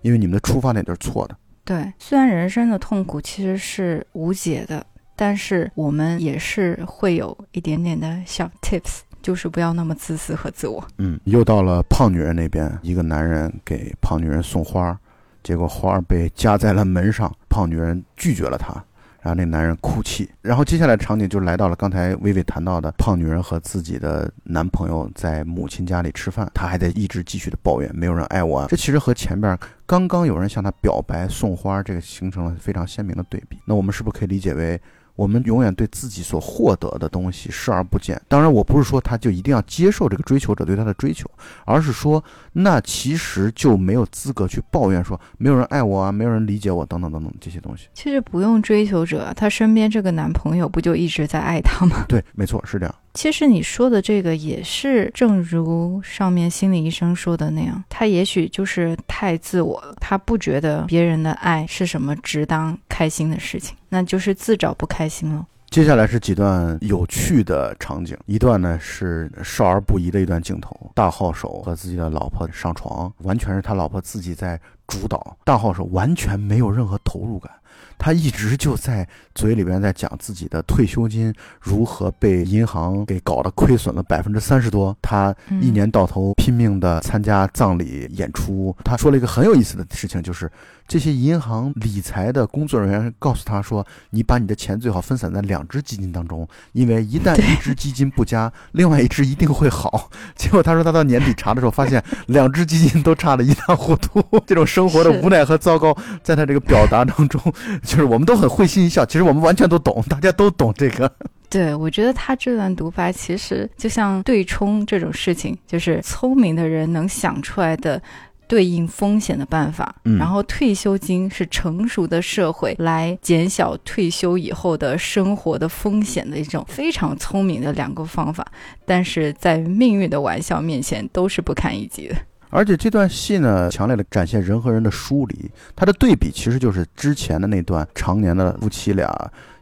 因为你们的出发点就是错的。对，虽然人生的痛苦其实是无解的，但是我们也是会有一点点的小 tips，就是不要那么自私和自我。嗯，又到了胖女人那边，一个男人给胖女人送花，结果花被夹在了门上，胖女人拒绝了他。然后那男人哭泣，然后接下来场景就来到了刚才薇薇谈到的胖女人和自己的男朋友在母亲家里吃饭，她还在一直继续的抱怨没有人爱我啊。这其实和前边刚刚有人向她表白送花这个形成了非常鲜明的对比。那我们是不是可以理解为？我们永远对自己所获得的东西视而不见。当然，我不是说他就一定要接受这个追求者对他的追求，而是说，那其实就没有资格去抱怨说没有人爱我啊，没有人理解我等等等等这些东西。其实不用追求者，他身边这个男朋友不就一直在爱他吗？对，没错，是这样。其实你说的这个也是，正如上面心理医生说的那样，他也许就是太自我了，他不觉得别人的爱是什么值当开心的事情，那就是自找不开心了。接下来是几段有趣的场景，一段呢是少儿不宜的一段镜头，大号手和自己的老婆上床，完全是他老婆自己在主导，大号手完全没有任何投入感。他一直就在嘴里边在讲自己的退休金如何被银行给搞得亏损了百分之三十多，他一年到头拼命的参加葬礼演出。他说了一个很有意思的事情，就是这些银行理财的工作人员告诉他说：“你把你的钱最好分散在两只基金当中，因为一旦一只基金不佳，另外一只一定会好。”结果他说他到年底查的时候发现两只基金都差得一塌糊涂。这种生活的无奈和糟糕，在他这个表达当中。就是我们都很会心一笑，其实我们完全都懂，大家都懂这个。对，我觉得他这段独白其实就像对冲这种事情，就是聪明的人能想出来的对应风险的办法。嗯，然后退休金是成熟的社会来减小退休以后的生活的风险的一种非常聪明的两个方法，但是在命运的玩笑面前都是不堪一击的。而且这段戏呢，强烈的展现人和人的疏离。它的对比其实就是之前的那段常年的夫妻俩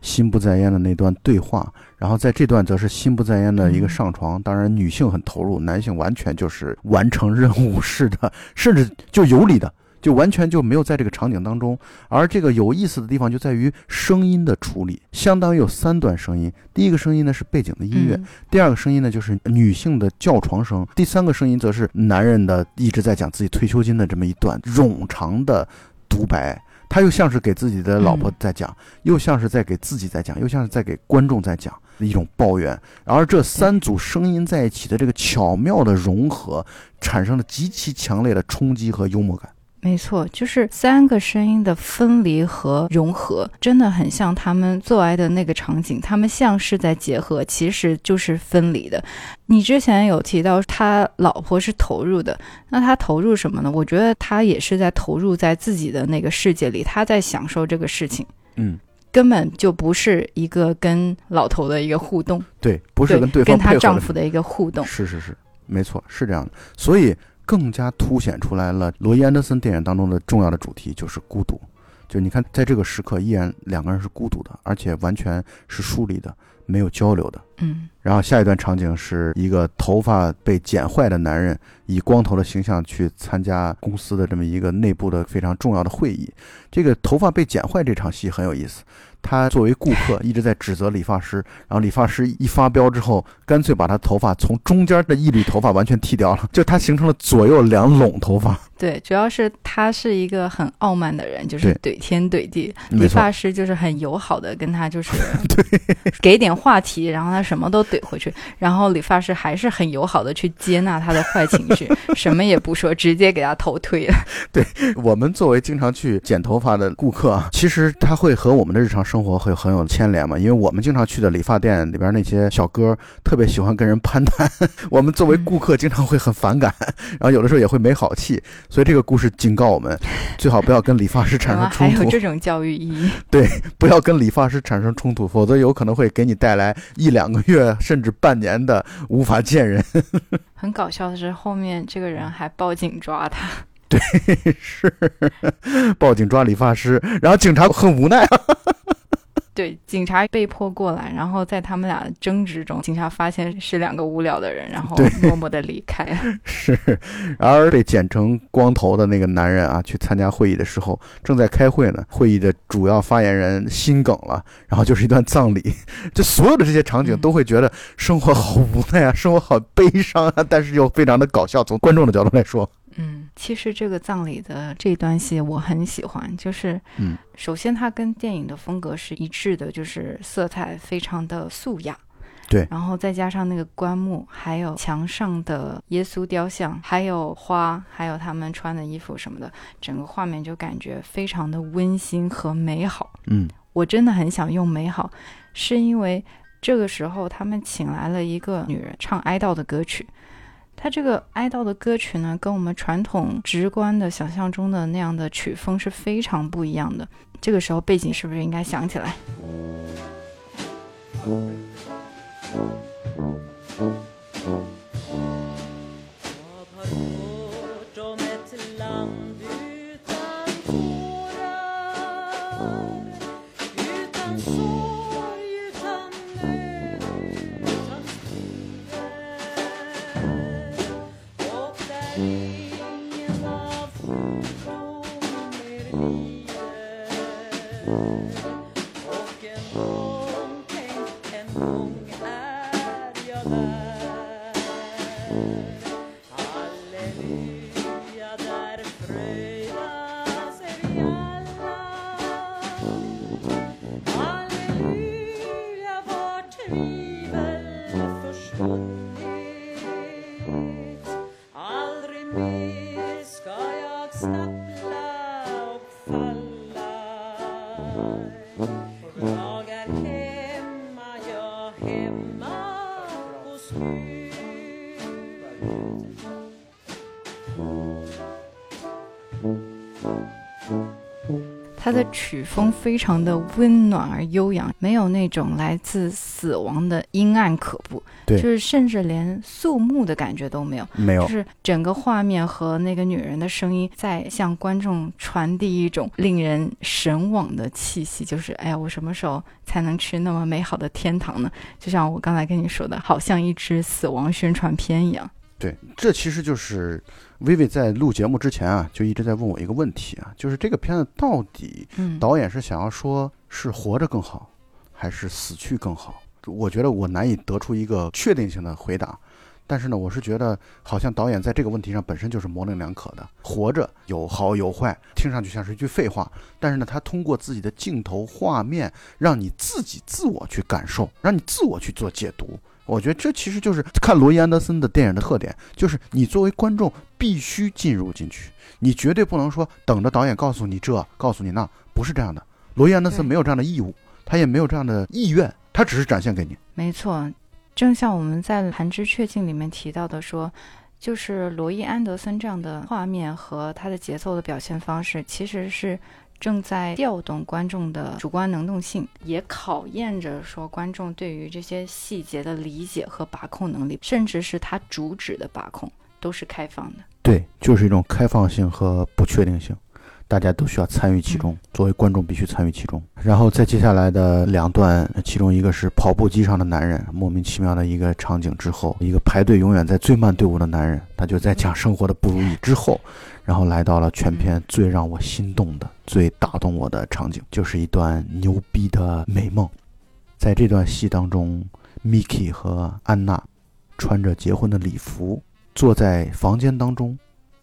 心不在焉的那段对话，然后在这段则是心不在焉的一个上床。当然，女性很投入，男性完全就是完成任务似的，甚至就有理的。就完全就没有在这个场景当中，而这个有意思的地方就在于声音的处理，相当于有三段声音。第一个声音呢是背景的音乐，第二个声音呢就是女性的叫床声，第三个声音则是男人的一直在讲自己退休金的这么一段冗长的独白。他又像是给自己的老婆嗯在讲，又像是在给自己在讲，又像是在给观众在讲的一种抱怨。而这三组声音在一起的这个巧妙的融合，产生了极其强烈的冲击和幽默感。没错，就是三个声音的分离和融合，真的很像他们做爱的那个场景，他们像是在结合，其实就是分离的。你之前有提到他老婆是投入的，那他投入什么呢？我觉得他也是在投入在自己的那个世界里，他在享受这个事情，嗯，根本就不是一个跟老头的一个互动，对，不是跟对跟她方配合的丈夫的一个互动。是是是，没错，是这样的。所以更加凸显出来了罗伊·安德森电影当中的重要的主题就是孤独。就你看，在这个时刻，依然两个人是孤独的，而且完全是疏离的，没有交流的。嗯然后下一段场景是一个头发被剪坏的男人，以光头的形象去参加公司的这么一个内部的非常重要的会议。这个头发被剪坏这场戏很有意思，他作为顾客 一直在指责理发师，然后理发师一发飙之后，干脆把他头发从中间的一缕头发完全剃掉了，就他形成了左右两拢头发。对，主要是他是一个很傲慢的人，就是怼天怼地。理发师就是很友好的跟他就是 给点话题，然后他什么都怼回去，然后理发师还是很友好的去接纳他的坏情绪，什么也不说，直接给他头推了。我们作为经常去剪头发的顾客啊，其实他会和我们的日常生活会很有牵连嘛，因为我们经常去的理发店里边那些小哥特别喜欢跟人攀谈，我们作为顾客经常会很反感，然后有的时候也会没好气，所以这个故事警告我们，最好不要跟理发师产生冲突，还有这种教育意义。对不要跟理发师产生冲突，否则有可能会给你带来一两个月甚至半年的无法见人。很搞笑的是，后面这个人还报警抓他。对是报警抓理发师，然后警察很无奈。对，警察被迫过来，然后在他们俩争执中，警察发现是两个无聊的人，然后默默的离开。是，然而被剪成光头的那个男人啊，去参加会议的时候，正在开会呢。会议的主要发言人心梗了，然后就是一段葬礼。就所有的这些场景，嗯都会觉得生活好无奈啊，生活好悲伤啊，但是又非常的搞笑。从观众的角度来说，嗯，其实这个葬礼的这段戏我很喜欢，就是，嗯，首先它跟电影的风格是一致的，就是色彩非常的素雅，对然后再加上那个棺木，还有墙上的耶稣雕像，还有花，还有他们穿的衣服什么的，整个画面就感觉非常的温馨和美好。嗯，我真的很想用美好，是因为这个时候他们请来了一个女人唱哀悼的歌曲。它这个哀悼的歌曲呢，跟我们传统直观的想象中的那样的曲风是非常不一样的。这个时候背景是不是应该响起来？曲风非常的温暖而悠扬，没有那种来自死亡的阴暗可怖，对就是甚至连肃穆的感觉都没有。没有就，是整个画面和那个女人的声音在向观众传递一种令人神往的气息，就是哎呀，我什么时候才能去那么美好的天堂呢？就像我刚才跟你说的，好像一支死亡宣传片一样。对，这其实就是薇薇在录节目之前啊，就一直在问我一个问题啊，就是这个片子到底嗯，导演是想要说是活着更好，还是死去更好？我觉得我难以得出一个确定性的回答。但是呢，我是觉得好像导演在这个问题上本身就是模棱两可的。活着有好有坏，听上去像是一句废话，但是呢，他通过自己的镜头画面，让你自己自我去感受，让你自我去做解读。我觉得这其实就是看罗伊·安德森的电影的特点，就是你作为观众必须进入进去，你绝对不能说等着导演告诉你这，告诉你那，不是这样的。罗伊·安德森没有这样的义务，他也没有这样的意愿，他只是展现给你。没错，正像我们在《寒之确境》里面提到的说，就是罗伊·安德森这样的画面和他的节奏的表现方式，其实是正在调动观众的主观能动性，也考验着说观众对于这些细节的理解和把控能力，甚至是他主旨的把控，都是开放的。对，就是一种开放性和不确定性，大家都需要参与其中，作为观众必须参与其中。然后在接下来的两段，其中一个是跑步机上的男人，莫名其妙的一个场景之后，一个排队永远在最慢队伍的男人，他就在讲生活的不如意之后，然后来到了全片最让我心动的、最打动我的场景，就是一段牛逼的美梦。在这段戏当中，Miki 和安娜穿着结婚的礼服，坐在房间当中。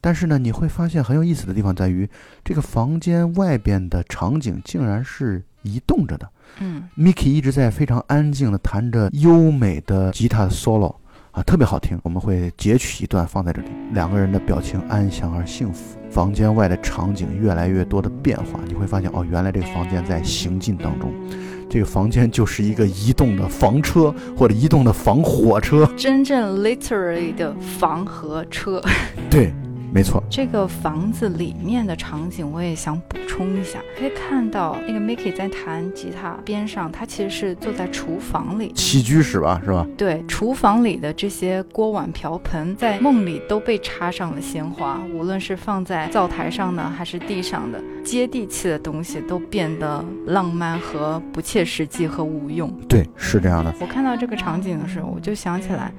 但是呢，你会发现很有意思的地方在于，这个房间外边的场景竟然是移动着的。嗯，Mickey 一直在非常安静的弹着优美的吉他 solo 啊，特别好听。我们会截取一段放在这里，两个人的表情安详而幸福。房间外的场景越来越多的变化，你会发现哦，原来这个房间在行进当中，这个房间就是一个移动的房车或者移动的房火车。真正 literally 的房和车。对，没错，这个房子里面的场景，我也想补充一下。可以看到那个 Mickey 在弹吉他，边上他其实是坐在厨房里。起居室吧，是吧？对，厨房里的这些锅碗瓢盆，在梦里都被插上了鲜花，无论是放在灶台上呢，还是地上的，接地气的东西都变得浪漫和不切实际和无用。对，是这样的。我看到这个场景的时候，我就想起来，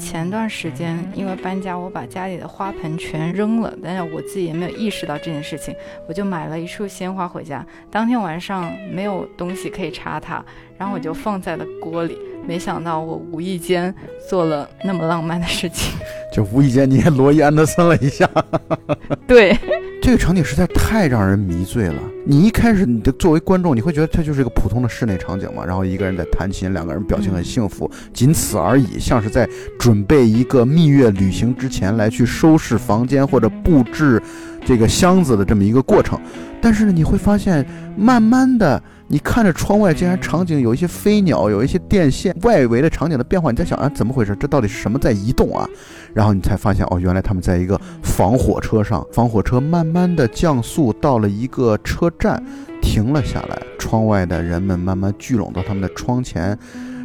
前段时间因为搬家，我把家里的花盆全扔了，但是我自己也没有意识到这件事情，我就买了一束鲜花回家。当天晚上没有东西可以插它，然后我就放在了锅里。没想到我无意间做了那么浪漫的事情。就无意间你也罗伊安德森了一下，对，这个场景实在太让人迷醉了。你一开始你的作为观众，你会觉得它就是一个普通的室内场景嘛，然后一个人在弹琴，两个人表情很幸福，仅此而已，像是在准备一个蜜月旅行之前来去收拾房间或者布置这个箱子的这么一个过程。但是呢，你会发现，慢慢的，你看着窗外竟然场景有一些飞鸟，有一些电线，外围的场景的变化，你在想啊，怎么回事？这到底是什么在移动啊？然后你才发现，哦，原来他们在一个防火车上，防火车慢慢的降速到了一个车站，停了下来，窗外的人们慢慢聚拢到他们的窗前，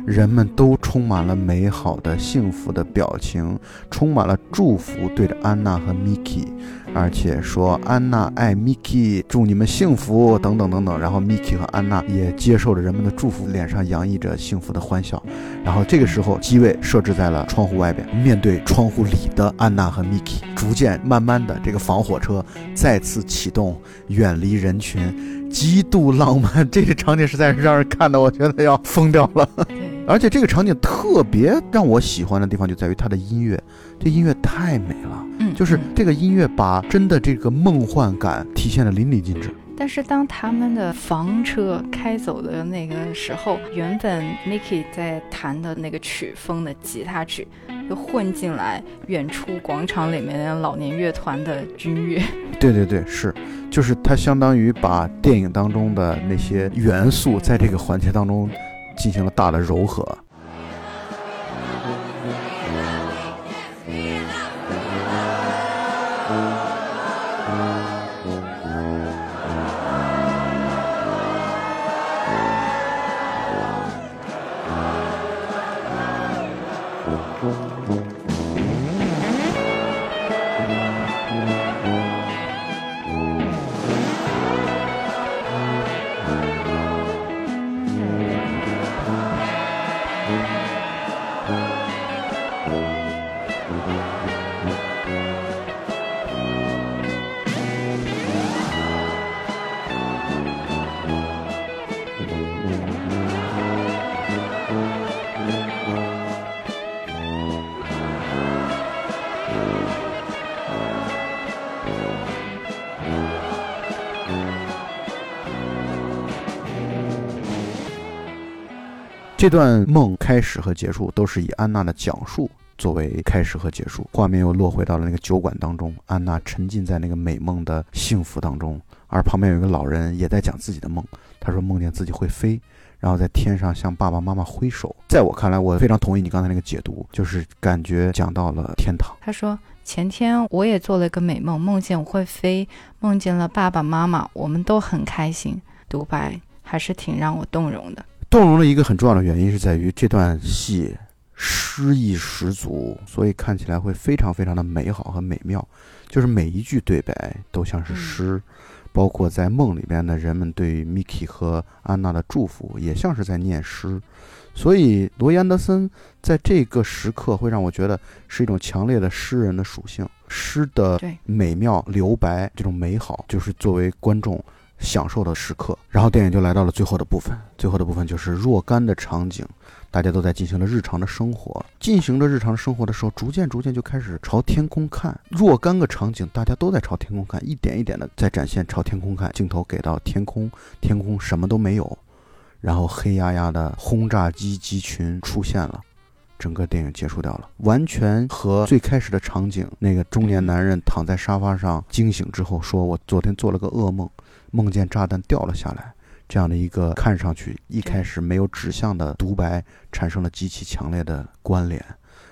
人们都充满了美好的、幸福的表情，充满了祝福，对着安娜和 Miki，而且说安娜爱 Miki，祝你们幸福等等等等。然后 Miki 和安娜也接受着人们的祝福，脸上洋溢着幸福的欢笑。然后这个时候，机位设置在了窗户外边，面对窗户里的安娜和 Miki，逐渐慢慢的，这个防火车再次启动，远离人群，极度浪漫。这个场景实在是让人看的，我觉得要疯掉了。而且这个场景特别让我喜欢的地方就在于它的音乐，这音乐太美了。嗯，就是嗯这个音乐把真的这个梦幻感体现的淋漓尽致。但是当他们的房车开走的那个时候，原本 Mickey 在弹的那个曲风的吉他曲，又混进来远处广场里面的老年乐团的军乐。对对对，是，就是它相当于把电影当中的那些元素在这个环节当中进行了大的糅合。这段梦开始和结束都是以安娜的讲述作为开始和结束，画面又落回到了那个酒馆当中，安娜沉浸在那个美梦的幸福当中，而旁边有一个老人也在讲自己的梦，他说梦见自己会飞。然后在天上向爸爸妈妈挥手，在我看来，我非常同意你刚才那个解读，就是感觉讲到了天堂。他说前天我也做了一个美梦，梦见我会飞，梦见了爸爸妈妈，我们都很开心。独白还是挺让我动容的。动容的一个很重要的原因是在于这段戏诗意十足，所以看起来会非常非常的美好和美妙，就是每一句对白都像是诗。包括在梦里边的人们对 Miki 和安娜的祝福，也像是在念诗，所以罗伊安德森在这个时刻会让我觉得是一种强烈的诗人的属性，诗的美妙留白，这种美好就是作为观众享受的时刻。然后电影就来到了最后的部分，最后的部分就是若干的场景。大家都在进行了日常的生活，进行着日常生活的时候，逐渐逐渐就开始朝天空看。若干个场景，大家都在朝天空看，一点一点的在展现朝天空看。镜头给到天空，天空什么都没有，然后黑压压的轰炸机机群出现了，整个电影结束掉了，完全和最开始的场景，那个中年男人躺在沙发上惊醒之后说：“我昨天做了个噩梦，梦见炸弹掉了下来。”这样的一个看上去一开始没有指向的独白，产生了极其强烈的关联。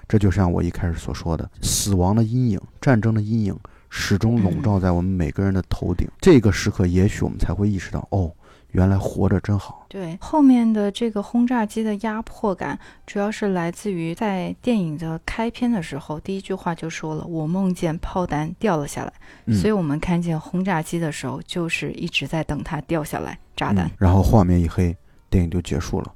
这就像我一开始所说的，死亡的阴影、战争的阴影始终笼罩在我们每个人的头顶。这个时刻，也许我们才会意识到，哦。原来活着真好。对，后面的这个轰炸机的压迫感，主要是来自于在电影的开篇的时候，第一句话就说了：“我梦见炮弹掉了下来。”所以，我们看见轰炸机的时候，就是一直在等它掉下来炸弹。然后画面一黑，电影就结束了。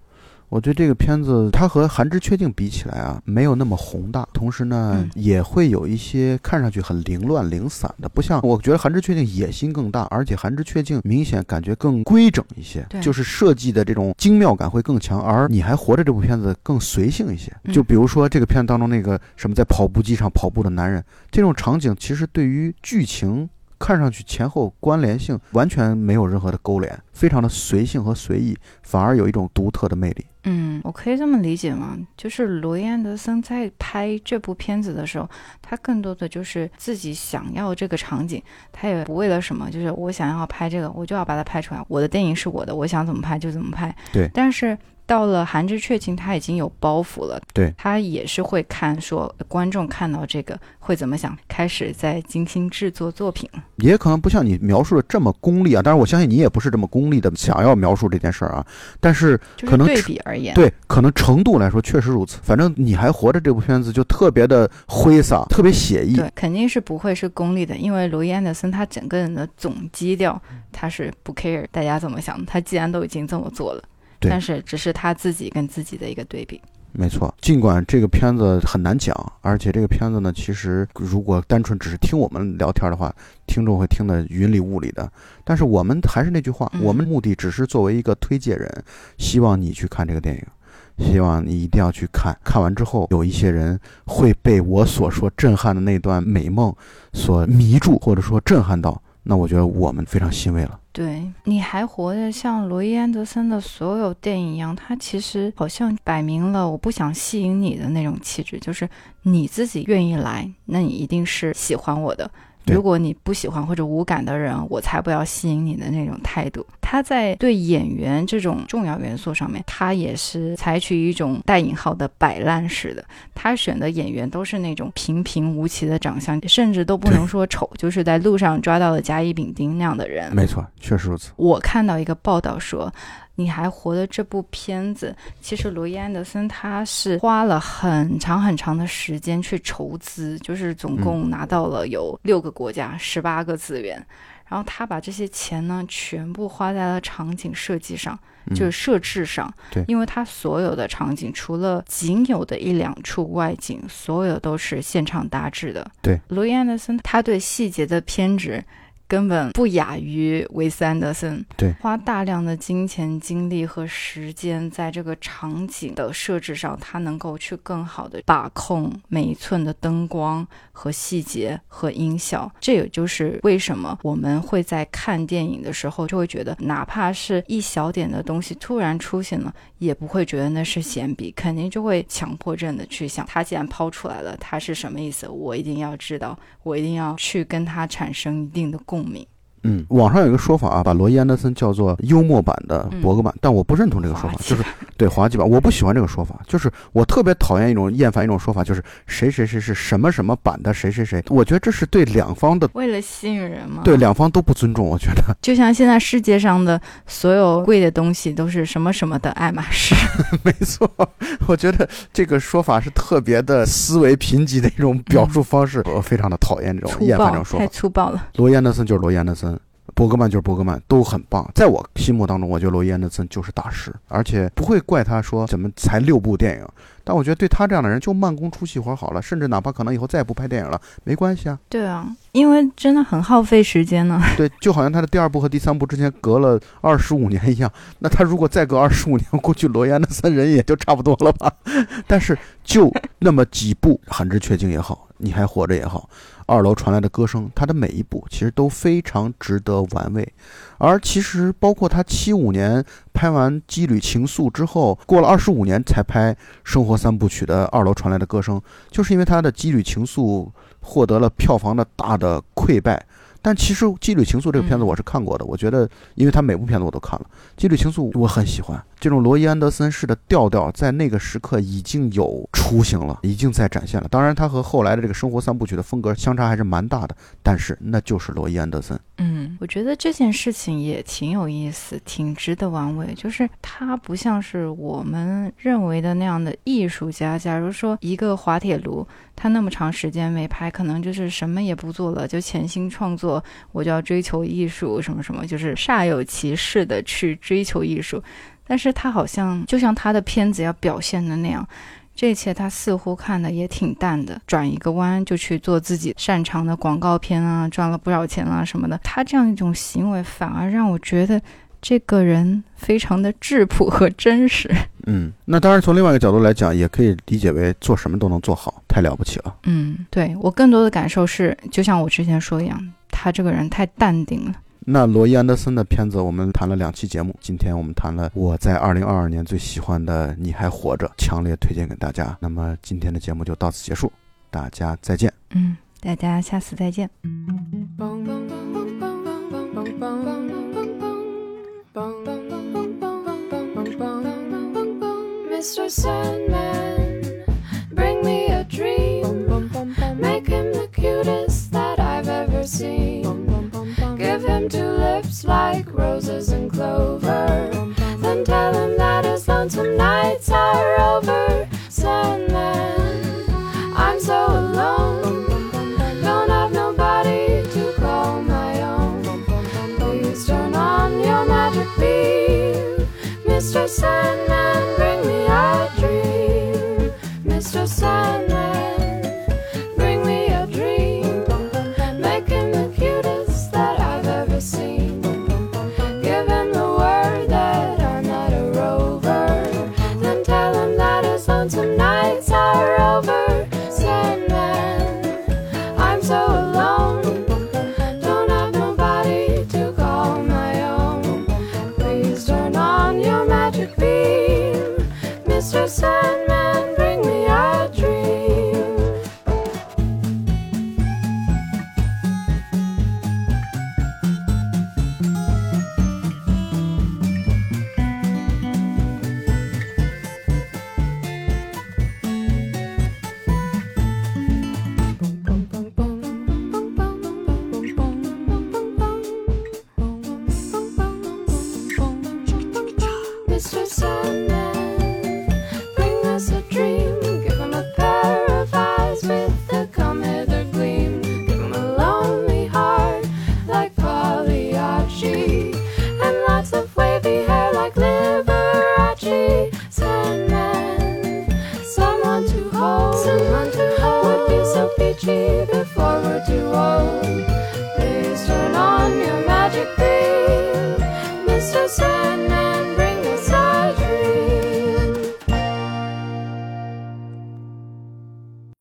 我觉得这个片子它和《寒枝确定》比起来啊，没有那么宏大，同时呢，也会有一些看上去很凌乱、零散的，不像我觉得《寒枝确定》野心更大，而且《寒枝确定》明显感觉更规整一些，就是设计的这种精妙感会更强。而《你还活着》这部片子更随性一些，就比如说这个片子当中那个什么在跑步机上跑步的男人，这种场景其实对于剧情。看上去前后关联性完全没有任何的勾连，非常的随性和随意，反而有一种独特的魅力。嗯，我可以这么理解吗？就是罗伊安德森在拍这部片子的时候，他更多的就是自己想要这个场景，他也不为了什么，就是我想要拍这个，我就要把它拍出来。我的电影是我的，我想怎么拍就怎么拍。对，但是。到了寒之确定，他已经有包袱了。对他也是会看，说观众看到这个会怎么想，开始在精心制作作品。也可能不像你描述的这么功利啊，当然我相信你也不是这么功利的想要描述这件事儿啊。但是可能对比而言，对可能程度来说确实如此。反正你还活着这部片子就特别的挥洒，特别写意。对，肯定是不会是功利的，因为罗伊安德森他整个人的总基调他是不 care 大家怎么想，他既然都已经这么做了。但是只是他自己跟自己的一个对比，没错。尽管这个片子很难讲，而且这个片子呢，其实如果单纯只是听我们聊天的话，听众会听得云里雾里的。但是我们还是那句话，我们目的只是作为一个推介人，希望你去看这个电影，希望你一定要去看。看完之后，有一些人会被我所说震撼的那段美梦所迷住，或者说震撼到。那我觉得我们非常欣慰了。对，你还活着，像罗伊安德森的所有电影一样，他其实好像摆明了我不想吸引你的那种气质，就是你自己愿意来，那你一定是喜欢我的。如果你不喜欢或者无感的人，我才不要吸引你的那种态度。他在对演员这种重要元素上面，他也是采取一种带引号的摆烂式的。他选的演员都是那种平平无奇的长相，甚至都不能说丑，就是在路上抓到了甲乙丙丁那样的人。没错，确实如此。我看到一个报道说。你还活的这部片子，其实罗伊安德森他是花了很长很长的时间去筹资，就是总共拿到了有六个国家十八个资源，然后他把这些钱呢全部花在了场景设计上，就是设置上。对，因为他所有的场景，除了仅有的一两处外景，所有都是现场搭制的。对，罗伊安德森他对细节的偏执。根本不亚于维斯安德森。对花大量的金钱、精力和时间在这个场景的设置上，他能够去更好的把控每一寸的灯光和细节和音效。这也就是为什么我们会在看电影的时候就会觉得，哪怕是一小点的东西突然出现了，也不会觉得那是闲笔，肯定就会强迫症的去想，他既然抛出来了，他是什么意思？我一定要知道，我一定要去跟他产生一定的共共鸣。嗯，网上有一个说法啊，把罗伊安德森叫做幽默版的嗯。伯格曼，但我不认同这个说法就是对滑稽版，我不喜欢这个说法，就是我特别讨厌一种厌烦一种说法，就是谁谁谁是什么什么版的谁谁谁，我觉得这是对两方的为了吸引人嘛，对两方都不尊重，我觉得。就像现在世界上的所有贵的东西都是什么什么的爱马仕，没错，我觉得这个说法是特别的思维贫瘠的一种表述方式，我非常的讨厌这种厌烦这种说法。太粗暴了。罗伊安德森就是罗伊安德森，伯格曼就是伯格曼，都很棒。在我心目当中，我觉得罗伊安德森就是大师，而且不会怪他说怎么才六部电影。但我觉得对他这样的人，就慢工出细活好了，甚至哪怕可能以后再也不拍电影了，没关系啊。对啊，因为真的很耗费时间呢。对，就好像他的第二部和第三部之间隔了二十五年一样。那他如果再隔二十五年，估计罗伊安德森人也就差不多了吧。但是就那么几部，《寒之缺镜》也好，《你还活着》也好，《二楼传来的歌声》，他的每一部其实都非常值得玩味。而其实包括他七五年拍完《羁旅情愫》之后，过了二十五年才拍《生活三部曲》的《二楼传来的歌声》，就是因为他的《羁旅情愫》获得了票房的大的溃败。但其实《羁旅情愫》这个片子嗯我是看过的，我觉得，因为他每部片子我都看了，《羁旅情愫》我很喜欢。这种罗伊安德森式的调调，在那个时刻已经有雏形了，已经在展现了。当然，他和后来的这个《生活三部曲》的风格相差还是蛮大的，但是那就是罗伊安德森。嗯，我觉得这件事情也挺有意思，挺值得玩味。就是他不像是我们认为的那样的艺术家。假如说一个滑铁卢，他那么长时间没拍，可能就是什么也不做了，就潜心创作，我就要追求艺术，什么什么，就是煞有其事的去追求艺术。但是他好像就像他的片子要表现的那样。这一切他似乎看的也挺淡的，转一个弯就去做自己擅长的广告片啊，赚了不少钱啊什么的。他这样一种行为，反而让我觉得这个人非常的质朴和真实。嗯，那当然从另外一个角度来讲，也可以理解为做什么都能做好，太了不起了。嗯，对我更多的感受是，就像我之前说一样，他这个人太淡定了。那罗伊安德森的片子，我们谈了两期节目。今天我们谈了我在二零二二年最喜欢的《你还活着》，强烈推荐给大家。那么今天的节目就到此结束，大家再见。嗯，大家下次再见。Mr.